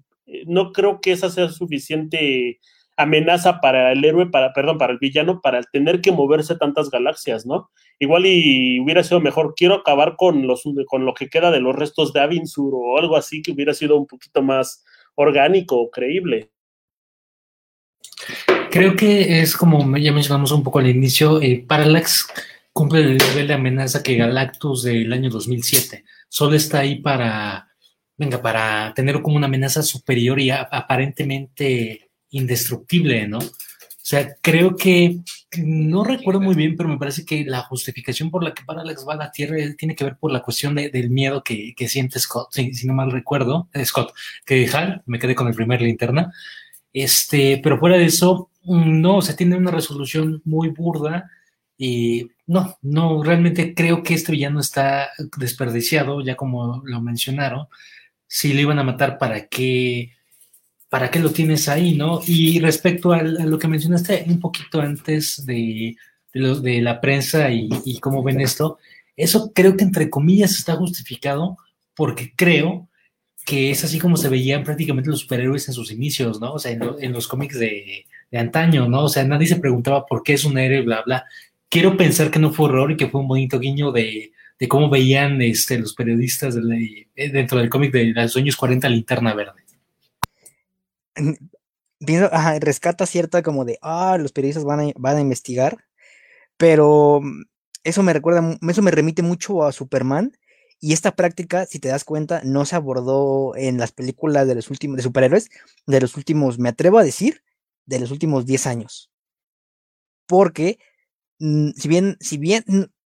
no creo que esa sea suficiente amenaza para el héroe, para, perdón, para el villano, para tener que moverse tantas galaxias, ¿no? Igual y hubiera sido mejor, quiero acabar con, los, con lo que queda de los restos de Avinsur o algo así que hubiera sido un poquito más orgánico o creíble. Creo que es como ya mencionamos un poco al inicio, eh, Parallax cumple el nivel de amenaza que Galactus del año 2007. Solo está ahí para, venga, para tener como una amenaza superior y aparentemente indestructible, ¿no? O sea, creo que no recuerdo muy bien, pero me parece que la justificación por la que Parallax va a la Tierra tiene que ver por la cuestión del miedo que, siente Scott, si, no mal recuerdo, eh, Scott, que Hal, me quedé con el primer linterna, este, pero fuera de eso, no, o sea, tiene una resolución muy burda y no, no, realmente creo que este villano está desperdiciado, ya como lo mencionaron. Si lo iban a matar, ¿para qué? ¿Para qué lo tienes ahí, no? Y respecto a, lo que mencionaste un poquito antes de, de, la prensa y, y cómo ven esto, eso creo que entre comillas está justificado porque creo que es así como se veían prácticamente los superhéroes en sus inicios, ¿no? O sea, en, los cómics de, antaño, ¿no? O sea, nadie se preguntaba por qué es un héroe, bla, bla. Quiero pensar que no fue horror y que fue un bonito guiño de, cómo veían este, los periodistas eh, dentro del cómic de los sueños 40 Linterna Verde. rescata cierta como de, ah, los periodistas van a, van a investigar, pero eso me recuerda, eso me remite mucho a Superman, y esta práctica, si te das cuenta, no se abordó en las películas de los últimos, de superhéroes, de los últimos, me atrevo a decir, de los últimos 10 años. Porque, mm, si bien, si bien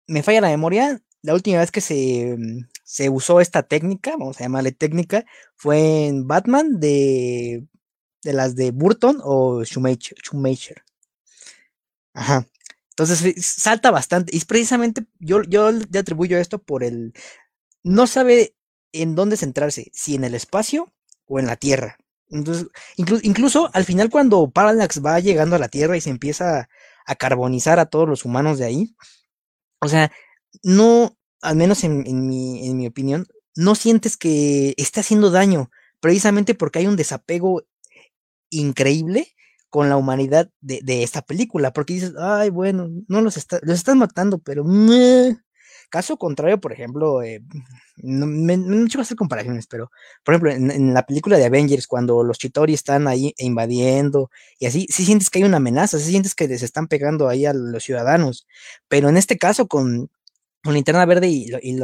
me falla la memoria, la última vez que se, mm, se usó esta técnica, vamos a llamarle técnica, fue en Batman de, de las de Burton o Schumacher. Schumacher. Ajá. Entonces salta bastante. Y precisamente yo, yo le atribuyo esto por el, no sabe en dónde centrarse, si en el espacio o en la Tierra. Entonces, incluso al final cuando Parallax va llegando a la Tierra y se empieza a carbonizar a todos los humanos de ahí, o sea, no, al menos en, mi, opinión, no sientes que está haciendo daño, precisamente porque hay un desapego increíble con la humanidad de, esta película, porque dices, ay, bueno, no los, está, matando, pero Caso contrario, por ejemplo, eh, no, me, no a hacer comparaciones, pero por ejemplo, en, la película de Avengers, cuando los Chitori están ahí invadiendo y así, sí sientes que hay una amenaza, sí sientes que les están pegando ahí a los ciudadanos, pero en este caso con, con Linterna Verde y, y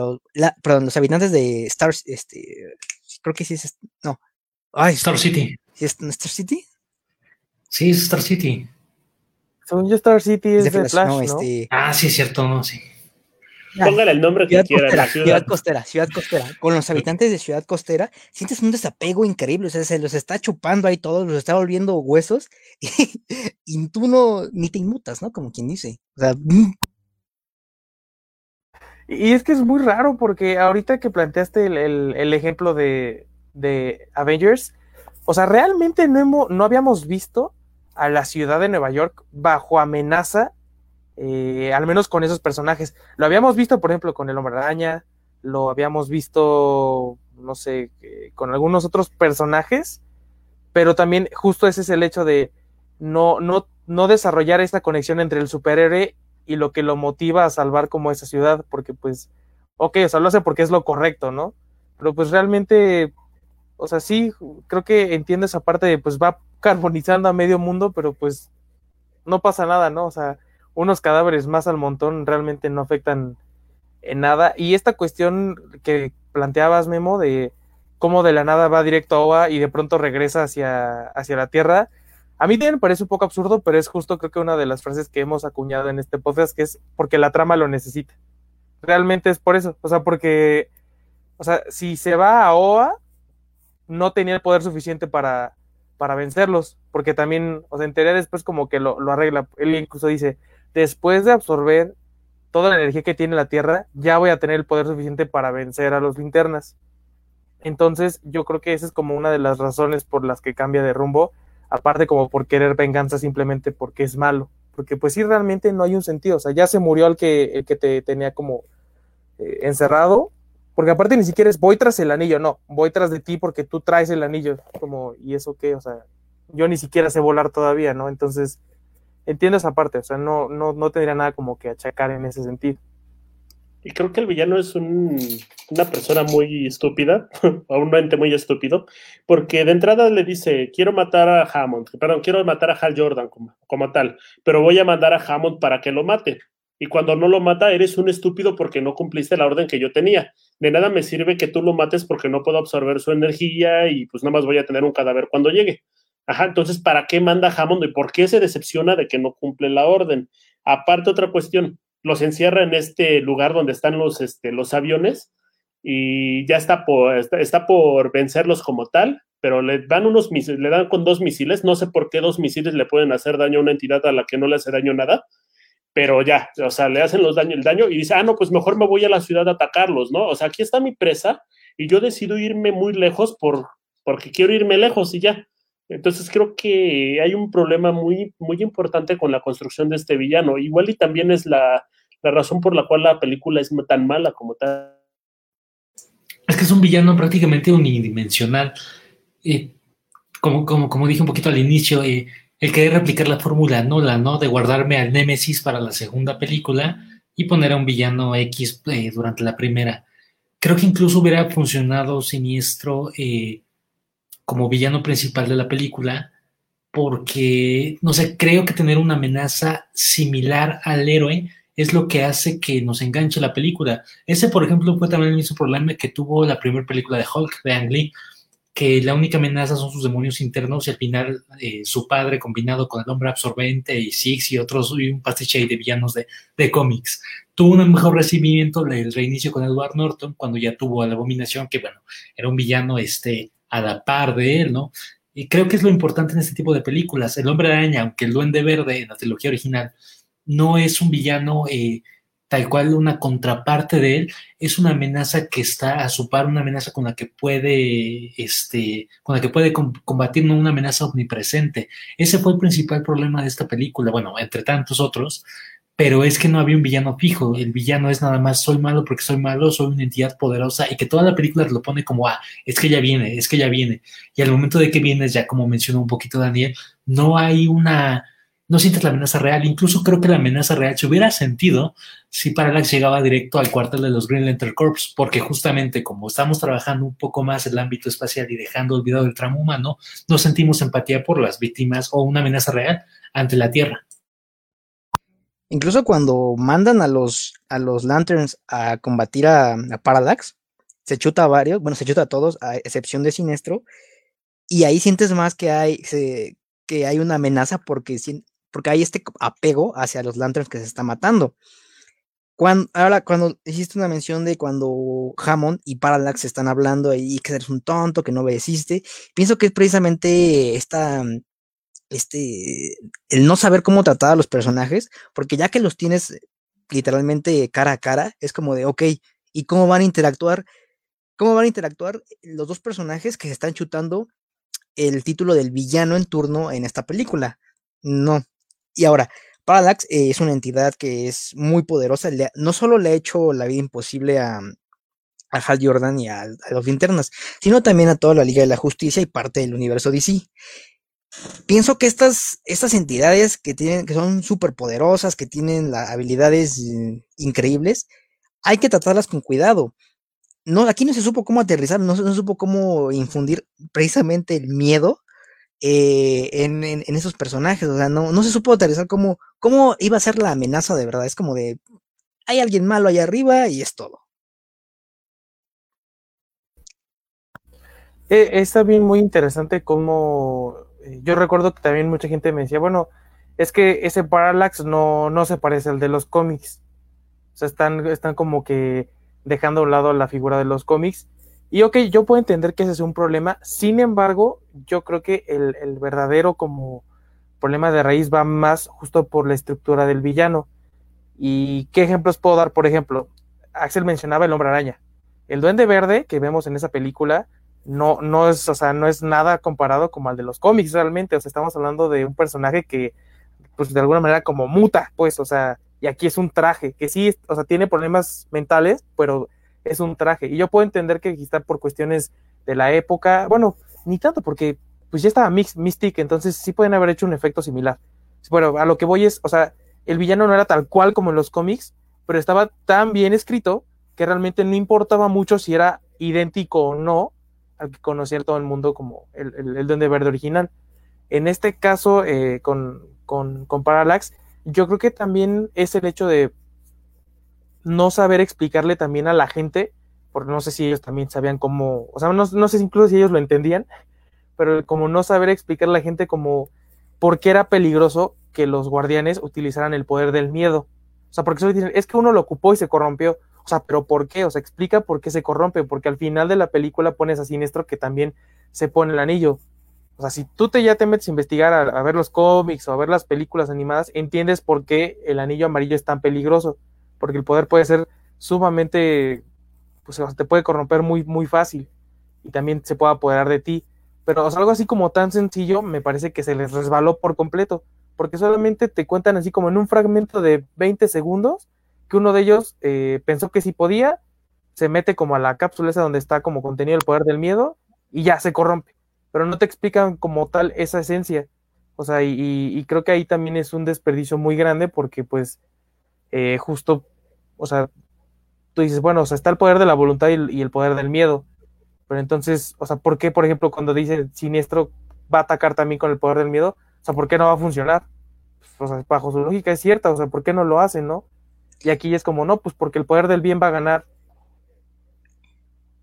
perdón, los habitantes de Star, este, creo que sí es, no, Ay, Star City. ¿Sí es Star City? Sí, es Star City. Según yo, Star City es de, Flash, ¿no? Este ah, sí, es cierto, no, sí. Póngale el nombre que quiera. ciudad. Costera, Ciudad Costera. Con los habitantes de Ciudad Costera, sientes un desapego increíble. O sea, se los está chupando ahí todos, los está volviendo huesos. Y, tú no, ni te inmutas, ¿no? Como quien dice. O sea. Mm. Y es que es muy raro porque ahorita que planteaste el, ejemplo de, de, Avengers, o sea, realmente no, hemos, no habíamos visto a la ciudad de Nueva York bajo amenaza eh, al menos con esos personajes. Lo habíamos visto, por ejemplo, con el Hombre Araña, lo habíamos visto, no sé, con algunos otros personajes, pero también justo ese es el hecho de no, no, no desarrollar esta conexión entre el superhéroe y lo que lo motiva a salvar como esa ciudad, porque pues, ok, o sea, lo hace porque es lo correcto, ¿no? Pero pues realmente, o sea, sí, creo que entiendo esa parte de pues va carbonizando a medio mundo, pero pues no pasa nada, ¿no? O sea, unos cadáveres más al montón realmente no afectan en nada. Y esta cuestión que planteabas, Memo, de cómo de la nada va directo a Oa y de pronto regresa hacia, hacia la Tierra, a mí también me parece un poco absurdo, pero es justo creo que una de las frases que hemos acuñado en este podcast, que es porque la trama lo necesita. Realmente es por eso, o sea, porque, o sea, si se va a Oa, no tenía el poder suficiente para, para vencerlos, porque también, o sea, en teoría después como que lo, lo arregla, él incluso dice, después de absorber toda la energía que tiene la Tierra, ya voy a tener el poder suficiente para vencer a los linternas. Entonces, yo creo que esa es como una de las razones por las que cambia de rumbo, aparte como por querer venganza simplemente porque es malo, porque pues sí, realmente no hay un sentido, o sea, ya se murió el que, el que te tenía como eh, encerrado, porque aparte ni siquiera es voy tras el anillo, no, voy tras de ti porque tú traes el anillo, como, ¿y eso qué? O sea, yo ni siquiera sé volar todavía, ¿no? Entonces, entiendo esa parte, o sea, no, no, no tendría nada como que achacar en ese sentido. Y creo que el villano es un, una persona muy estúpida, o un ente muy estúpido, porque de entrada le dice, quiero matar a Hammond, perdón, quiero matar a Hal Jordan como, como tal, pero voy a mandar a Hammond para que lo mate y cuando no lo mata eres un estúpido porque no cumpliste la orden que yo tenía. De nada me sirve que tú lo mates porque no puedo absorber su energía y pues nada más voy a tener un cadáver cuando llegue. Ajá, entonces, ¿para qué manda Hammond y por qué se decepciona de que no cumple la orden? Aparte, otra cuestión, los encierra en este lugar donde están los, este, los aviones y ya está por, está, por vencerlos como tal, pero le dan unos misiles, le dan con dos misiles, no sé por qué dos misiles le pueden hacer daño a una entidad a la que no le hace daño nada, pero ya, o sea, le hacen los daño, el daño y dice, ah, no, pues mejor me voy a la ciudad a atacarlos, ¿no? O sea, aquí está mi presa y yo decido irme muy lejos por, porque quiero irme lejos y ya. Entonces creo que hay un problema muy, muy importante con la construcción de este villano. Igual y también es la, la razón por la cual la película es tan mala como tal. Es que es un villano prácticamente unidimensional. Eh, como, como, como dije un poquito al inicio, eh, el querer replicar la fórmula Nola, ¿no? De guardarme al Némesis para la segunda película y poner a un villano X eh, durante la primera. Creo que incluso hubiera funcionado Siniestro eh, como villano principal de la película, porque, no sé, creo que tener una amenaza similar al héroe es lo que hace que nos enganche la película. Ese, por ejemplo, fue también el mismo problema que tuvo la primera película de Hulk, de Ang Lee que la única amenaza son sus demonios internos y al final eh, su padre combinado con el hombre absorbente y Six y otros y un pastiche de villanos de, de cómics. Tuvo un mejor recibimiento el reinicio con Edward Norton cuando ya tuvo a la abominación, que bueno, era un villano este, a la par de él, ¿no? Y creo que es lo importante en este tipo de películas. El hombre araña, aunque el duende verde en la trilogía original no es un villano eh, tal cual una contraparte de él, es una amenaza que está a su par, una amenaza con la que puede, este, con la que puede combatir, no una amenaza omnipresente. Ese fue el principal problema de esta película, bueno, entre tantos otros, pero es que no había un villano fijo. El villano es nada más soy malo porque soy malo, soy una entidad poderosa y que toda la película lo pone como, ah, es que ya viene, es que ya viene. Y al momento de que viene, ya como mencionó un poquito Daniel, no hay una no sientes la amenaza real. Incluso creo que la amenaza real se hubiera sentido si Parallax llegaba directo al cuartel de los Green Lantern Corps, porque justamente como estamos trabajando un poco más el ámbito espacial y dejando olvidado el tramo humano, no sentimos empatía por las víctimas o una amenaza real ante la Tierra. Incluso cuando mandan a los, a los Lanterns a combatir a, Parallax, se chuta a varios, bueno, se chuta a todos, a excepción de Sinestro, y ahí sientes más que hay, que hay una amenaza porque porque hay este apego hacia los lanterns que se está matando. Cuando, ahora, cuando hiciste una mención de cuando Hammond y Parallax están hablando y que eres un tonto, que no obedeciste, pienso que es precisamente esta, este, el no saber cómo tratar a los personajes, porque ya que los tienes literalmente cara a cara, es como de, ok, ¿y cómo van a interactuar? ¿Cómo van a interactuar los dos personajes que se están chutando el título del villano en turno en esta película? No, y ahora, Parallax eh, es una entidad que es muy poderosa, no solo le ha hecho la vida imposible a, a Hal Jordan y a, los linternas, sino también a toda la Liga de la Justicia y parte del universo DC. Pienso que estas, estas entidades que, tienen, que son súper poderosas, que tienen habilidades eh, increíbles, hay que tratarlas con cuidado. No, aquí no se supo cómo aterrizar, no, se supo cómo infundir precisamente el miedo eh, en, esos personajes. O sea, no, no se supo aterrizar cómo, cómo iba a ser la amenaza de verdad. Es como de, hay alguien malo allá arriba y es todo. Eh, está bien muy interesante como eh, yo recuerdo que también mucha gente me decía, bueno, es que ese Parallax no, no se parece al de los cómics. O sea, están, están como que dejando a un lado la figura de los cómics. Y ok, yo puedo entender que ese es un problema. Sin embargo, yo creo que el, el verdadero como problema de raíz va más justo por la estructura del villano. ¿Y qué ejemplos puedo dar? Por ejemplo, Axel mencionaba el hombre araña. El duende verde que vemos en esa película no, no es, o sea, no es nada comparado como al de los cómics realmente. O sea, estamos hablando de un personaje que, pues de alguna manera como muta, pues, o sea, y aquí es un traje, que sí, o sea, tiene problemas mentales, pero es un traje. Y yo puedo entender que quizá por cuestiones de la época, bueno, ni tanto, porque pues ya estaba Mix, Mystic, entonces sí pueden haber hecho un efecto similar. Bueno, a lo que voy es, o sea, el villano no era tal cual como en los cómics, pero estaba tan bien escrito que realmente no importaba mucho si era idéntico o no al que conocía todo el mundo como el, el, Duende Verde original. En este caso, eh, con, con, con, Parallax, yo creo que también es el hecho de no saber explicarle también a la gente, porque no sé si ellos también sabían cómo, o sea, no, no sé incluso si ellos lo entendían, pero como no saber explicarle a la gente como por qué era peligroso que los guardianes utilizaran el poder del miedo. O sea, porque solo dicen, es que uno lo ocupó y se corrompió. O sea, pero ¿por qué? O sea, explica por qué se corrompe, porque al final de la película pones a Siniestro que también se pone el anillo. O sea, si tú te ya te metes a investigar, a, ver los cómics o a ver las películas animadas, entiendes por qué el anillo amarillo es tan peligroso. Porque el poder puede ser sumamente, pues te puede corromper muy, muy fácil. Y también se puede apoderar de ti. Pero algo así como tan sencillo, me parece que se les resbaló por completo. Porque solamente te cuentan así como en un fragmento de 20 segundos que uno de ellos eh, pensó que si podía, se mete como a la cápsula esa donde está como contenido el poder del miedo y ya se corrompe. Pero no te explican como tal esa esencia. O sea, y, creo que ahí también es un desperdicio muy grande porque pues eh, justo, o sea, tú dices, bueno, o sea, está el poder de la voluntad y, el poder del miedo. Pero entonces, o sea, ¿por qué, por ejemplo, cuando dice siniestro va a atacar también con el poder del miedo? O sea, ¿por qué no va a funcionar? O sea, bajo su lógica es cierta, o sea, ¿por qué no lo hacen, no? Y aquí es como, no, pues porque el poder del bien va a ganar.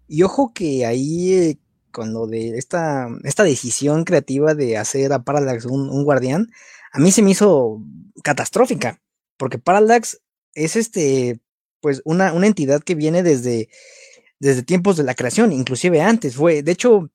Y ojo que ahí, eh, con lo de esta, esta decisión creativa de hacer a Parallax un, guardián, a mí se me hizo catastrófica, porque Parallax es este, pues una, una entidad que viene desde, desde tiempos de la creación, inclusive antes, fue, de hecho,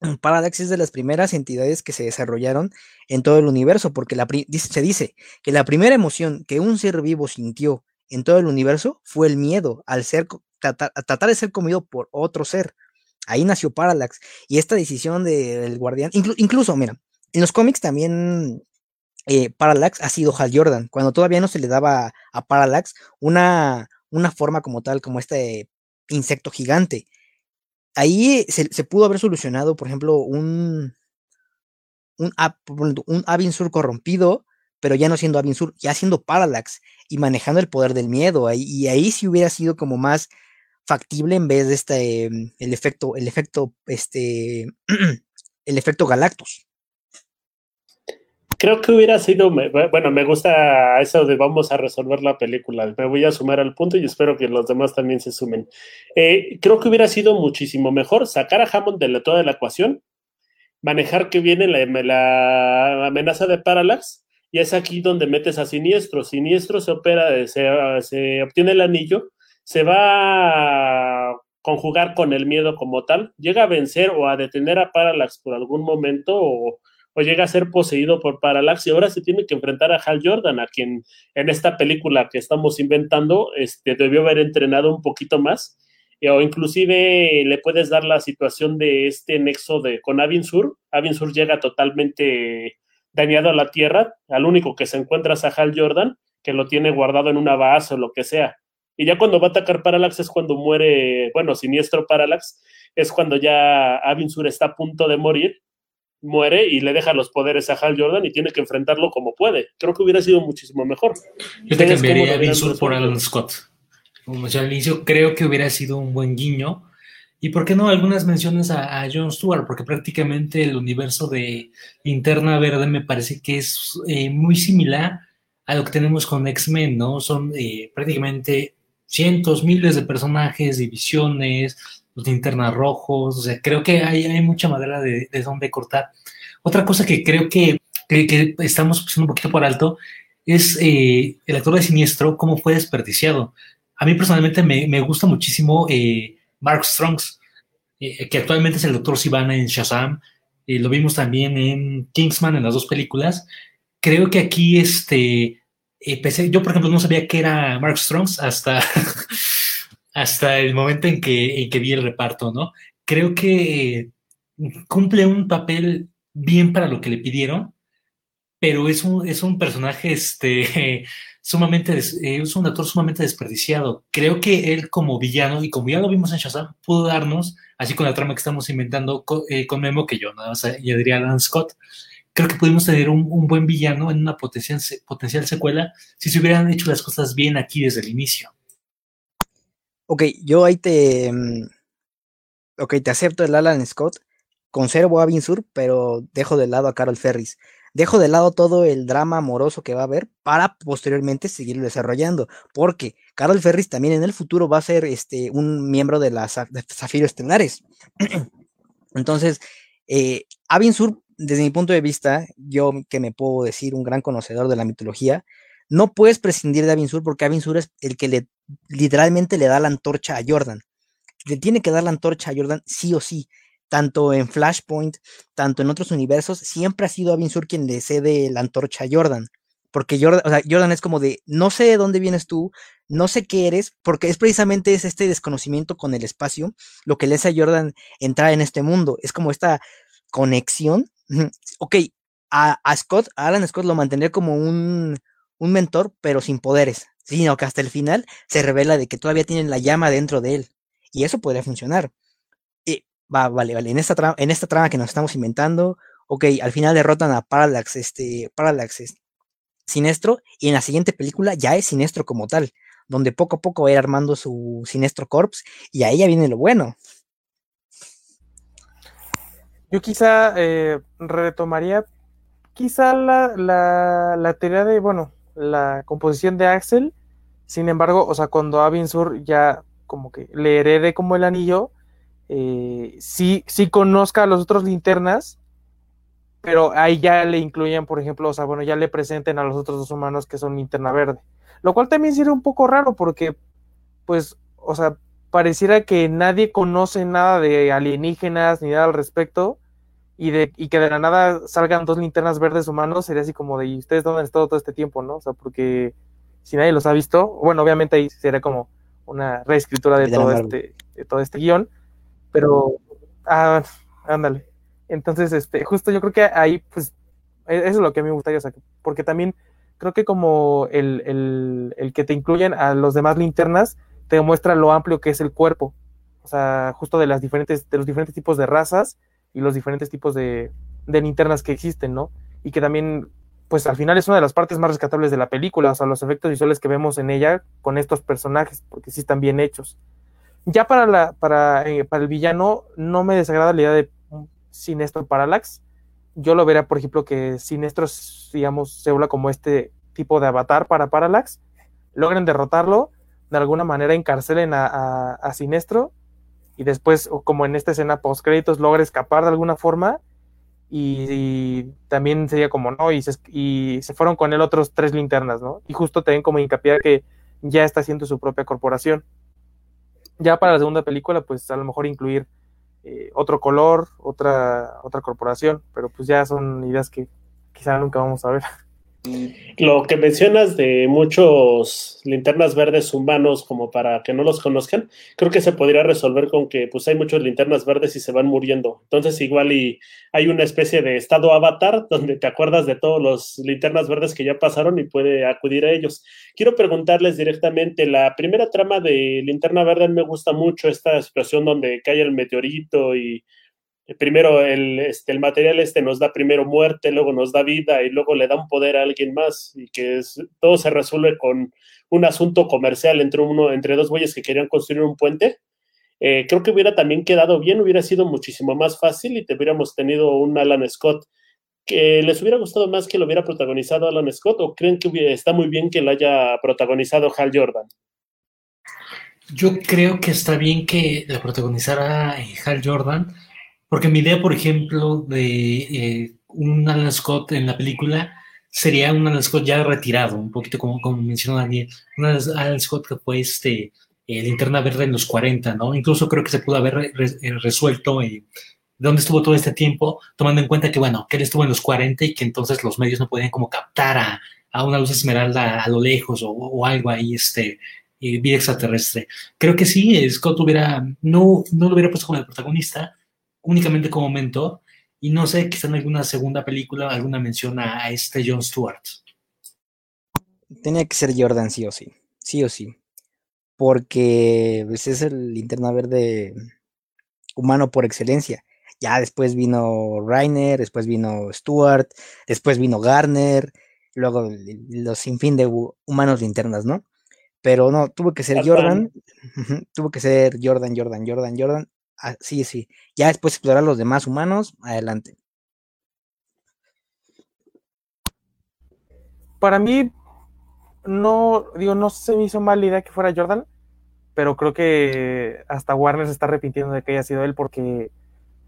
Parallax es de las primeras entidades que se desarrollaron en todo el universo, porque se dice que la primera emoción que un ser vivo sintió en todo el universo fue el miedo al ser, tratar, de ser comido por otro ser. Ahí nació Parallax. Y esta decisión del guardián, incluso, mira, en los cómics también eh, Parallax ha sido Hal Jordan, cuando todavía no se le daba a Parallax una, una forma como tal, como este insecto gigante ahí se, pudo haber solucionado, por ejemplo, un, un, un corrompido, pero ya no siendo Avinsur, ya siendo Parallax y manejando el poder del miedo. Ahí, y ahí sí hubiera sido como más factible en vez de este, el efecto, el efecto, este, el efecto Galactus creo que hubiera sido, bueno, me gusta eso de vamos a resolver la película. Me voy a sumar al punto y espero que los demás también se sumen. Eh, creo que hubiera sido muchísimo mejor sacar a Hammond de toda la ecuación, manejar que viene la, amenaza de Parallax, y es aquí donde metes a Siniestro. Siniestro se opera, se, se obtiene el anillo, se va a conjugar con el miedo como tal, llega a vencer o a detener a Parallax por algún momento o o llega a ser poseído por Parallax y ahora se tiene que enfrentar a Hal Jordan, a quien en esta película que estamos inventando este, debió haber entrenado un poquito más, eh, o inclusive le puedes dar la situación de este nexo de, con Avinsur. Avinsur llega totalmente dañado a la Tierra, al único que se encuentra es a Hal Jordan, que lo tiene guardado en una base o lo que sea. Y ya cuando va a atacar Parallax es cuando muere, bueno, siniestro Parallax, es cuando ya Avinsur está a punto de morir, muere y le deja los poderes a Hal Jordan y tiene que enfrentarlo como puede. Creo que hubiera sido muchísimo mejor. Yo te cambiaría a Avinsur por Alan Scott. Como ya al inicio, creo que hubiera sido un buen guiño. Y por qué no algunas menciones a, a John Stewart, porque prácticamente el universo de Interna Verde me parece que es eh, muy similar a lo que tenemos con X-Men, ¿no? Son eh, prácticamente cientos, miles de personajes, divisiones, los linternas rojos, o sea, creo que hay, mucha madera de, de dónde cortar. Otra cosa que creo que, estamos pasando un poquito por alto es eh, el actor de Siniestro, cómo fue desperdiciado. A mí personalmente me, gusta muchísimo eh, Mark Strongs, eh, que actualmente es el doctor Sivana en Shazam, lo vimos también en Kingsman en las dos películas. Creo que aquí, este, eh, yo por ejemplo no sabía que era Mark Strongs hasta, hasta el momento en que, en que vi el reparto, ¿no? Creo que cumple un papel bien para lo que le pidieron, pero es un, es un personaje este, sumamente, es un actor sumamente desperdiciado. Creo que él como villano, y como ya lo vimos en Shazam, pudo darnos, así con la trama que estamos inventando con, eh, con Memo, que yo nada más ya diría Alan Scott, creo que pudimos tener un, un, buen villano en una potencial, potencial secuela si se hubieran hecho las cosas bien aquí desde el inicio. Ok, yo ahí te. Ok, te acepto el Alan Scott. Conservo a Vinsur, pero dejo de lado a Carol Ferris. Dejo de lado todo el drama amoroso que va a haber para posteriormente seguirlo desarrollando. Porque Carol Ferris también en el futuro va a ser este, un miembro de las Zafiro Estelares. Entonces, eh, Avinsur, desde mi punto de vista, yo que me puedo decir un gran conocedor de la mitología, no puedes prescindir de Avinsur porque Avinsur es el que le literalmente le da la antorcha a Jordan. Le tiene que dar la antorcha a Jordan sí o sí. Tanto en Flashpoint, tanto en otros universos, siempre ha sido Avinsur quien le cede la antorcha a Jordan. Porque Jordan es como de, no sé de dónde vienes tú, no sé qué eres, porque es precisamente es este desconocimiento con el espacio lo que le hace a Jordan entrar en este mundo. Es como esta conexión. Ok, a, a Scott, a Alan Scott lo mantendría como un, un mentor, pero sin poderes, sino que hasta el final se revela de que todavía tienen la llama dentro de él. Y eso podría funcionar. Y va, vale, vale. En esta, trama, en esta trama que nos estamos inventando, ok, al final derrotan a Parallax, este, Parallax es Sinestro, y en la siguiente película ya es Sinestro como tal, donde poco a poco va armando su Sinestro Corps, y ahí ya viene lo bueno. Yo quizá eh, retomaría quizá la, la, la teoría de, bueno, la composición de Axel. Sin embargo, o sea, cuando Avinsur ya como que le herede como el anillo, eh, sí, sí conozca a los otros linternas, pero ahí ya le incluyen, por ejemplo, o sea, bueno, ya le presenten a los otros dos humanos que son linterna verde. Lo cual también sería un poco raro porque, pues, o sea, pareciera que nadie conoce nada de alienígenas ni nada al respecto y, de, y que de la nada salgan dos linternas verdes humanos, sería así como de, ¿y ustedes dónde han estado todo este tiempo, no? O sea, porque si nadie los ha visto, bueno, obviamente ahí sería como una reescritura de, todo este, de todo este guion, pero, ah, ándale. Entonces, este, justo yo creo que ahí, pues, eso es lo que a mí me gustaría, o sea, porque también creo que como el, el, el que te incluyen a los demás linternas, te muestra lo amplio que es el cuerpo, o sea, justo de las diferentes, de los diferentes tipos de razas, y los diferentes tipos de, de, linternas que existen, ¿no? Y que también, pues al final es una de las partes más rescatables de la película, o sea, los efectos visuales que vemos en ella con estos personajes, porque sí están bien hechos. Ya para, la, para, eh, para el villano, no me desagrada la idea de Sinestro Parallax. Yo lo vería, por ejemplo, que Sinestro, digamos, se habla como este tipo de avatar para Parallax, logren derrotarlo, de alguna manera encarcelen a, a, a Sinestro y después, como en esta escena post créditos, logra escapar de alguna forma y, también sería como, ¿no? Y se, y se, fueron con él otros tres linternas, ¿no? Y justo también como hincapié que ya está haciendo su propia corporación. Ya para la segunda película, pues a lo mejor incluir eh, otro color, otra, otra corporación, pero pues ya son ideas que quizá nunca vamos a ver. Lo que mencionas de muchos linternas verdes humanos como para que no los conozcan, creo que se podría resolver con que pues hay muchos linternas verdes y se van muriendo. Entonces igual y hay una especie de estado avatar donde te acuerdas de todos los linternas verdes que ya pasaron y puede acudir a ellos. Quiero preguntarles directamente, la primera trama de Linterna Verde me gusta mucho esta situación donde cae el meteorito y primero el, este, el material este nos da primero muerte, luego nos da vida y luego le da un poder a alguien más y que todo se resuelve con un asunto comercial entre, uno, entre dos güeyes que querían construir un puente. Eh, creo que hubiera también quedado bien, hubiera sido muchísimo más fácil y te hubiéramos tenido un Alan Scott que les hubiera gustado más que lo hubiera protagonizado Alan Scott o creen que está muy bien que lo haya protagonizado Hal Jordan. Yo creo que está bien que lo protagonizara eh, Hal Jordan porque mi idea, por ejemplo, de eh, un Alan Scott en la película sería un Alan Scott ya retirado, un poquito como, como mencionó Daniel, un Alan Scott que fue este, eh, linterna verde en los 40, ¿no? Incluso creo que se pudo haber eh, resuelto eh, dónde estuvo todo este tiempo, tomando en cuenta que, bueno, que él estuvo en los 40 y que entonces los medios no podían como captar a, a una luz esmeralda a lo lejos o, o algo ahí, este, vida extraterrestre. Creo que sí, Scott hubiera, no, no lo hubiera puesto como el protagonista, únicamente como mentor. Y no sé, quizá en alguna segunda película alguna mención a, este John Stewart. Tenía que ser Jordan sí o sí, sí o sí. Porque pues, es el linterna verde humano por excelencia. Ya después vino Rainer, después vino Stewart, después vino Garner, luego los sinfín de humanos linternas, ¿no? Pero no, tuvo que ser Jordan, tuvo que ser Jordan, Jordan, Jordan, Jordan, sí, sí. Ya después explorar los demás humanos, adelante. Para mí, no, digo, no se me hizo mal la idea que fuera Jordan, pero creo que hasta Warner se está arrepintiendo de que haya sido él porque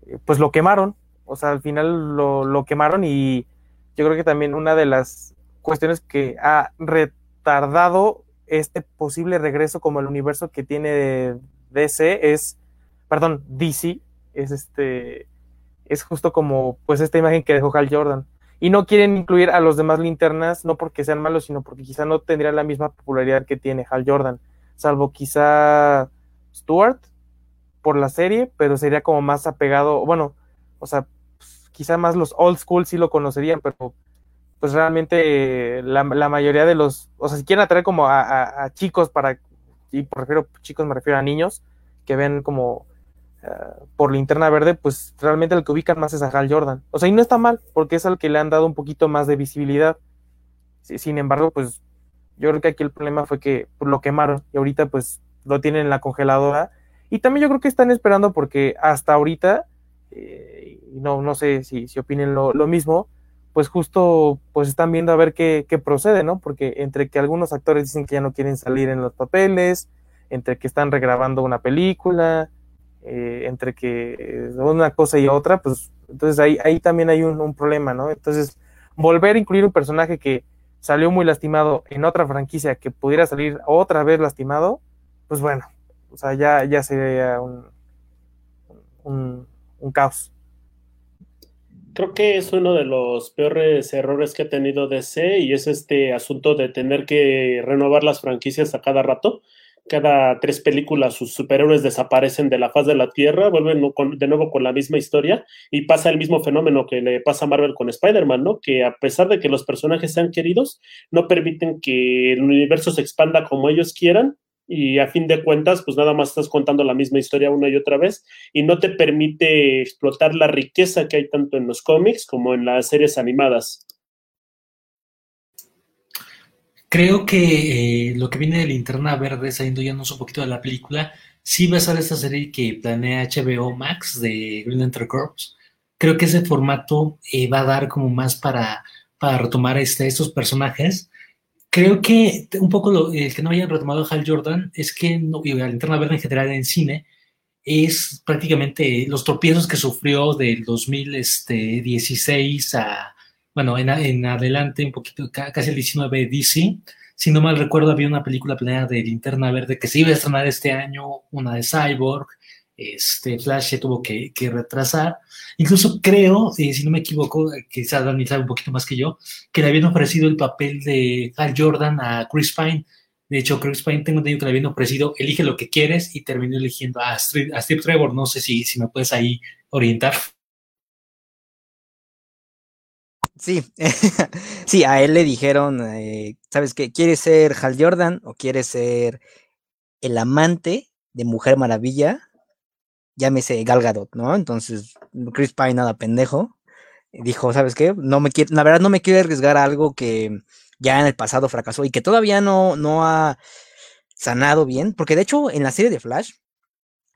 eh, pues lo quemaron, o sea, al final lo, lo quemaron y yo creo que también una de las cuestiones que ha retardado este posible regreso como el universo que tiene DC es perdón, DC, es este, es justo como, pues esta imagen que dejó Hal Jordan. Y no quieren incluir a los demás linternas, no porque sean malos, sino porque quizá no tendrían la misma popularidad que tiene Hal Jordan, salvo quizá Stuart por la serie, pero sería como más apegado, bueno, o sea, quizá más los old school sí lo conocerían, pero pues realmente la, mayoría de los, o sea, si quieren atraer como a, a chicos para, y por refiero chicos me refiero a niños, que ven como por linterna verde, pues realmente el que ubican más es a Hal Jordan. O sea, y no está mal, porque es al que le han dado un poquito más de visibilidad. Sin embargo, pues yo creo que aquí el problema fue que pues, lo quemaron y ahorita pues lo tienen en la congeladora. Y también yo creo que están esperando porque hasta ahorita, eh, no, no sé si, opinen lo, mismo, pues justo pues están viendo a ver qué, qué procede, ¿no? Porque entre que algunos actores dicen que ya no quieren salir en los papeles, entre que están regrabando una película, eh, entre que una cosa y otra, pues entonces ahí, ahí también hay un, problema, ¿no? Entonces, volver a incluir un personaje que salió muy lastimado en otra franquicia que pudiera salir otra vez lastimado, pues bueno, o sea, ya, ya sería un, un, un caos. Creo que es uno de los peores errores que ha tenido DC y es este asunto de tener que renovar las franquicias a cada rato cada tres películas sus superhéroes desaparecen de la faz de la Tierra, vuelven de nuevo con la misma historia y pasa el mismo fenómeno que le pasa a Marvel con Spider-Man, ¿no? Que a pesar de que los personajes sean queridos, no permiten que el universo se expanda como ellos quieran y a fin de cuentas, pues nada más estás contando la misma historia una y otra vez y no te permite explotar la riqueza que hay tanto en los cómics como en las series animadas. Creo que eh, lo que viene de Linterna Verde, saliendo ya un poquito de la película, sí va a ser esta serie que planea HBO Max de Green Lantern Corps. Creo que ese formato eh, va a dar como más para, para retomar este, estos personajes. Creo que un poco lo, el que no hayan retomado Hal Jordan es que no, y la Linterna Verde en general en cine es prácticamente los tropiezos que sufrió del 2016 este, a bueno, en, adelante, un poquito, casi el 19 DC. Si no mal recuerdo, había una película planeada de Linterna Verde que se iba a estrenar este año, una de Cyborg, este Flash se tuvo que, retrasar. Incluso creo, eh, si no me equivoco, quizás Dani sabe un poquito más que yo, que le habían ofrecido el papel de Hal Jordan a Chris Pine. De hecho, Chris Pine tengo entendido que le habían ofrecido, elige lo que quieres y terminó eligiendo a, Steve, Trevor. No sé si, si me puedes ahí orientar. Sí, sí, a él le dijeron, eh, ¿sabes qué? ¿Quieres ser Hal Jordan o quieres ser el amante de Mujer Maravilla? Llámese Gal Gadot, ¿no? Entonces, Chris Pine, nada pendejo, dijo, ¿sabes qué? No me quiero, la verdad no me quiero arriesgar a algo que ya en el pasado fracasó y que todavía no, no ha sanado bien, porque de hecho en la serie de Flash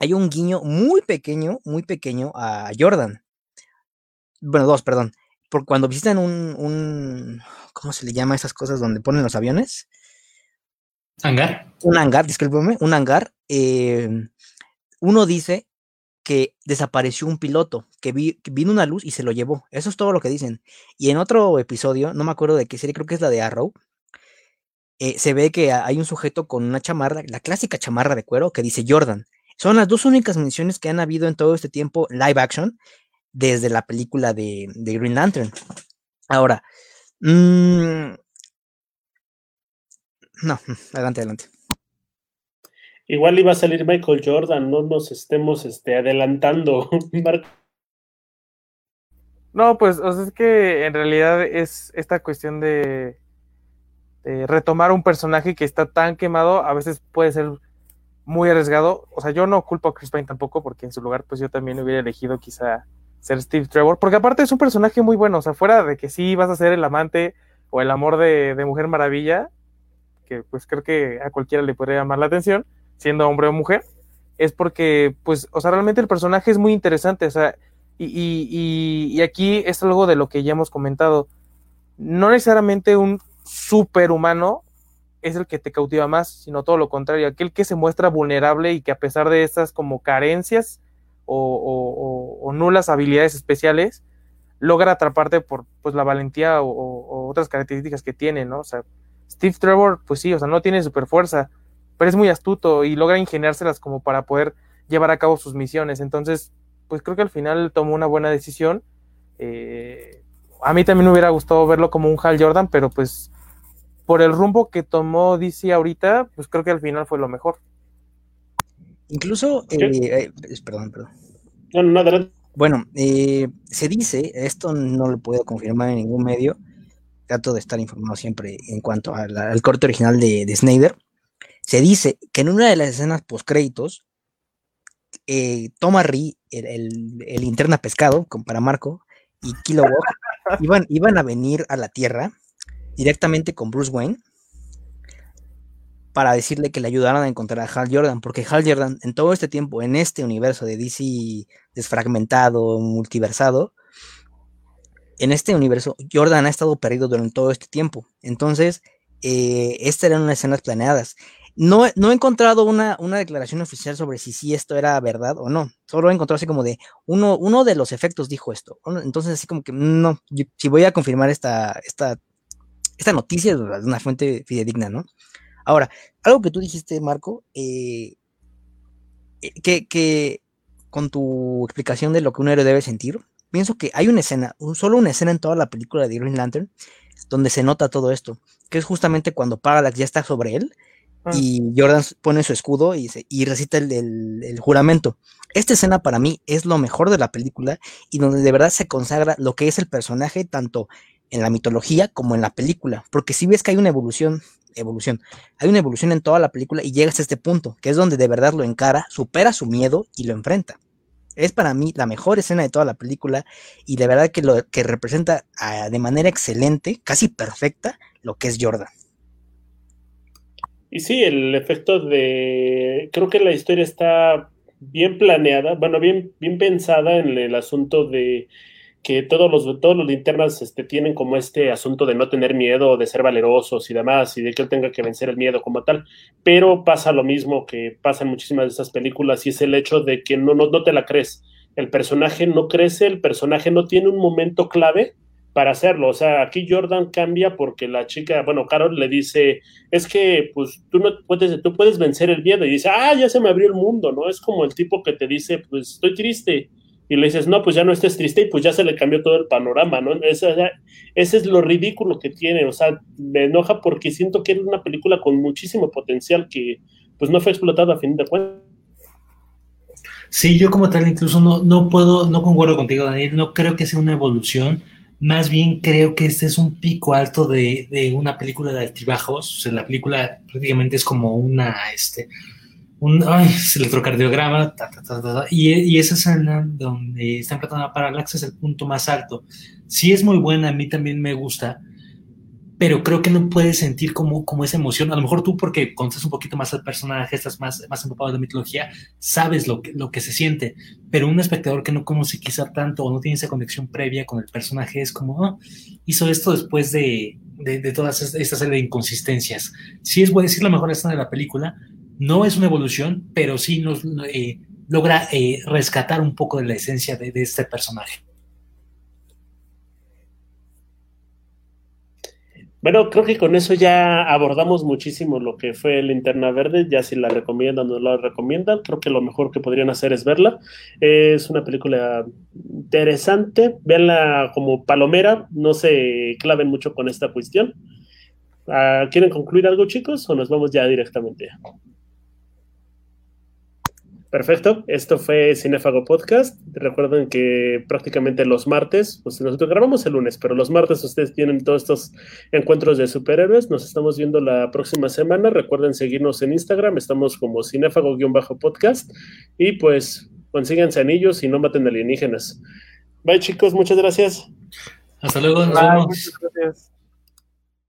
hay un guiño muy pequeño, muy pequeño a Jordan. Bueno, dos, perdón por cuando visitan un, un, ¿cómo se le llama esas cosas donde ponen los aviones? Hangar. Un hangar, discúlpeme, un hangar. Eh, uno dice que desapareció un piloto, que, vino una luz y se lo llevó. Eso es todo lo que dicen. Y en otro episodio, no me acuerdo de qué serie, creo que es la de Arrow, eh, se ve que hay un sujeto con una chamarra, la clásica chamarra de cuero, que dice Jordan. Son las dos únicas menciones que han habido en todo este tiempo live action desde la película de, Green Lantern. Ahora, mm, no, adelante, adelante. Igual iba a salir Michael Jordan, no nos estemos este, adelantando, No, pues es que en realidad es esta cuestión de, de, retomar un personaje que está tan quemado, a veces puede ser muy arriesgado. O sea, yo no culpo a Chris Pine tampoco, porque en su lugar, pues yo también hubiera elegido quizá ser Steve Trevor, porque aparte es un personaje muy bueno, o sea, fuera de que sí vas a ser el amante o el amor de, Mujer Maravilla, que pues creo que a cualquiera le podría llamar la atención, siendo hombre o mujer, es porque, pues, o sea, realmente el personaje es muy interesante, o sea, y, y, y aquí es algo de lo que ya hemos comentado, no necesariamente un superhumano es el que te cautiva más, sino todo lo contrario, aquel que se muestra vulnerable y que a pesar de estas como carencias, o, nulas habilidades especiales, logra atraparte por pues la valentía o, otras características que tiene, ¿no? O sea, Steve Trevor, pues sí, o sea, no tiene super fuerza, pero es muy astuto y logra ingeniárselas como para poder llevar a cabo sus misiones. Entonces, pues creo que al final tomó una buena decisión. Eh, a mí también me hubiera gustado verlo como un Hal Jordan, pero pues por el rumbo que tomó DC ahorita, pues creo que al final fue lo mejor. Incluso, eh, eh, perdón, perdón. No, no, Bueno, eh, se dice, esto no lo puedo confirmar en ningún medio, trato de estar informado siempre en cuanto al, corte original de, Snyder, se dice que en una de las escenas post-créditos, eh, Toma Ri, el, el, linterna pescado, con para Marco, y Kilowog, iban, iban a venir a la Tierra directamente con Bruce Wayne para decirle que le ayudaran a encontrar a Hal Jordan, porque Hal Jordan en todo este tiempo, en este universo de DC desfragmentado, multiversado, en este universo Jordan ha estado perdido durante todo este tiempo. Entonces, eh, estas eran unas escenas planeadas. No, no he encontrado una, una, declaración oficial sobre si, si esto era verdad o no. Solo he encontrado así como de uno, uno de los efectos dijo esto. Entonces, así como que no, si voy a confirmar esta, esta, esta noticia de una fuente fidedigna, ¿no? Ahora, algo que tú dijiste, Marco, eh, eh, que, con tu explicación de lo que un héroe debe sentir, pienso que hay una escena, solo una escena en toda la película de Green Lantern, donde se nota todo esto, que es justamente cuando Parallax ya está sobre él ah. y Jordan pone su escudo y, y recita el, juramento. Esta escena para mí es lo mejor de la película y donde de verdad se consagra lo que es el personaje tanto en la mitología como en la película, porque si ves que hay una evolución evolución. Hay una evolución en toda la película y llegas a este punto, que es donde de verdad lo encara, supera su miedo y lo enfrenta. Es para mí la mejor escena de toda la película y de verdad que lo que representa ah, de manera excelente, casi perfecta, lo que es Jordan. Y sí, el efecto de. Creo que la historia está bien planeada, bueno, bien, bien pensada en el asunto de que todos los, todos los linternas este, tienen como este asunto de no tener miedo, de ser valerosos y demás, y de que él tenga que vencer el miedo como tal. Pero pasa lo mismo que pasa en muchísimas de esas películas, y es el hecho de que no, no, no te la crees. El personaje no crece, el personaje no tiene un momento clave para hacerlo. O sea, aquí Jordan cambia porque la chica, bueno, Carol le dice, es que pues tú no puedes, tú puedes vencer el miedo y dice, ah, ya se me abrió el mundo, ¿no? Es como el tipo que te dice, pues estoy triste. Y le dices, no, pues ya no estés triste y pues ya se le cambió todo el panorama, ¿no? Ese, es lo ridículo que tiene, o sea, me enoja porque siento que es una película con muchísimo potencial que pues no fue explotado a fin de cuentas. Sí, yo como tal incluso no, no puedo, no concuerdo contigo, Daniel, no creo que sea una evolución más bien creo que este es un pico alto de, una película de altibajos. O sea, la película prácticamente es como una, este, un ay, electrocardiograma, y, y, esa escena donde está empezando a parallax es el punto más alto. Sí es muy buena, a mí también me gusta, pero creo que no puedes sentir como, como esa emoción. A lo mejor tú, porque conoces un poquito más al personaje, estás más, más empapado de mitología, sabes lo que, lo que se siente, pero un espectador que no conoce quizá tanto o no tiene esa conexión previa con el personaje es como, oh, hizo esto después de, de, todas esta serie de inconsistencias. Sí es, voy decir, la mejor escena de la película, no es una evolución, pero sí nos eh, logra eh, rescatar un poco de la esencia de, este personaje. Bueno, creo que con eso ya abordamos muchísimo lo que fue Linterna Verde. Ya si la recomiendan o no la recomiendan, creo que lo mejor que podrían hacer es verla. Es una película interesante. Véanla como palomera. No se claven mucho con esta cuestión. Ah, ¿Quieren concluir algo, chicos? ¿O nos vamos ya directamente? Perfecto, esto fue Cinefago Podcast. Recuerden que prácticamente los martes, pues nosotros grabamos el lunes, pero los martes ustedes tienen todos estos encuentros de superhéroes. Nos estamos viendo la próxima semana. Recuerden seguirnos en Instagram, estamos como Cinefago-podcast y pues consíganse anillos y no maten alienígenas. Bye chicos, muchas gracias. Hasta luego, nos vemos.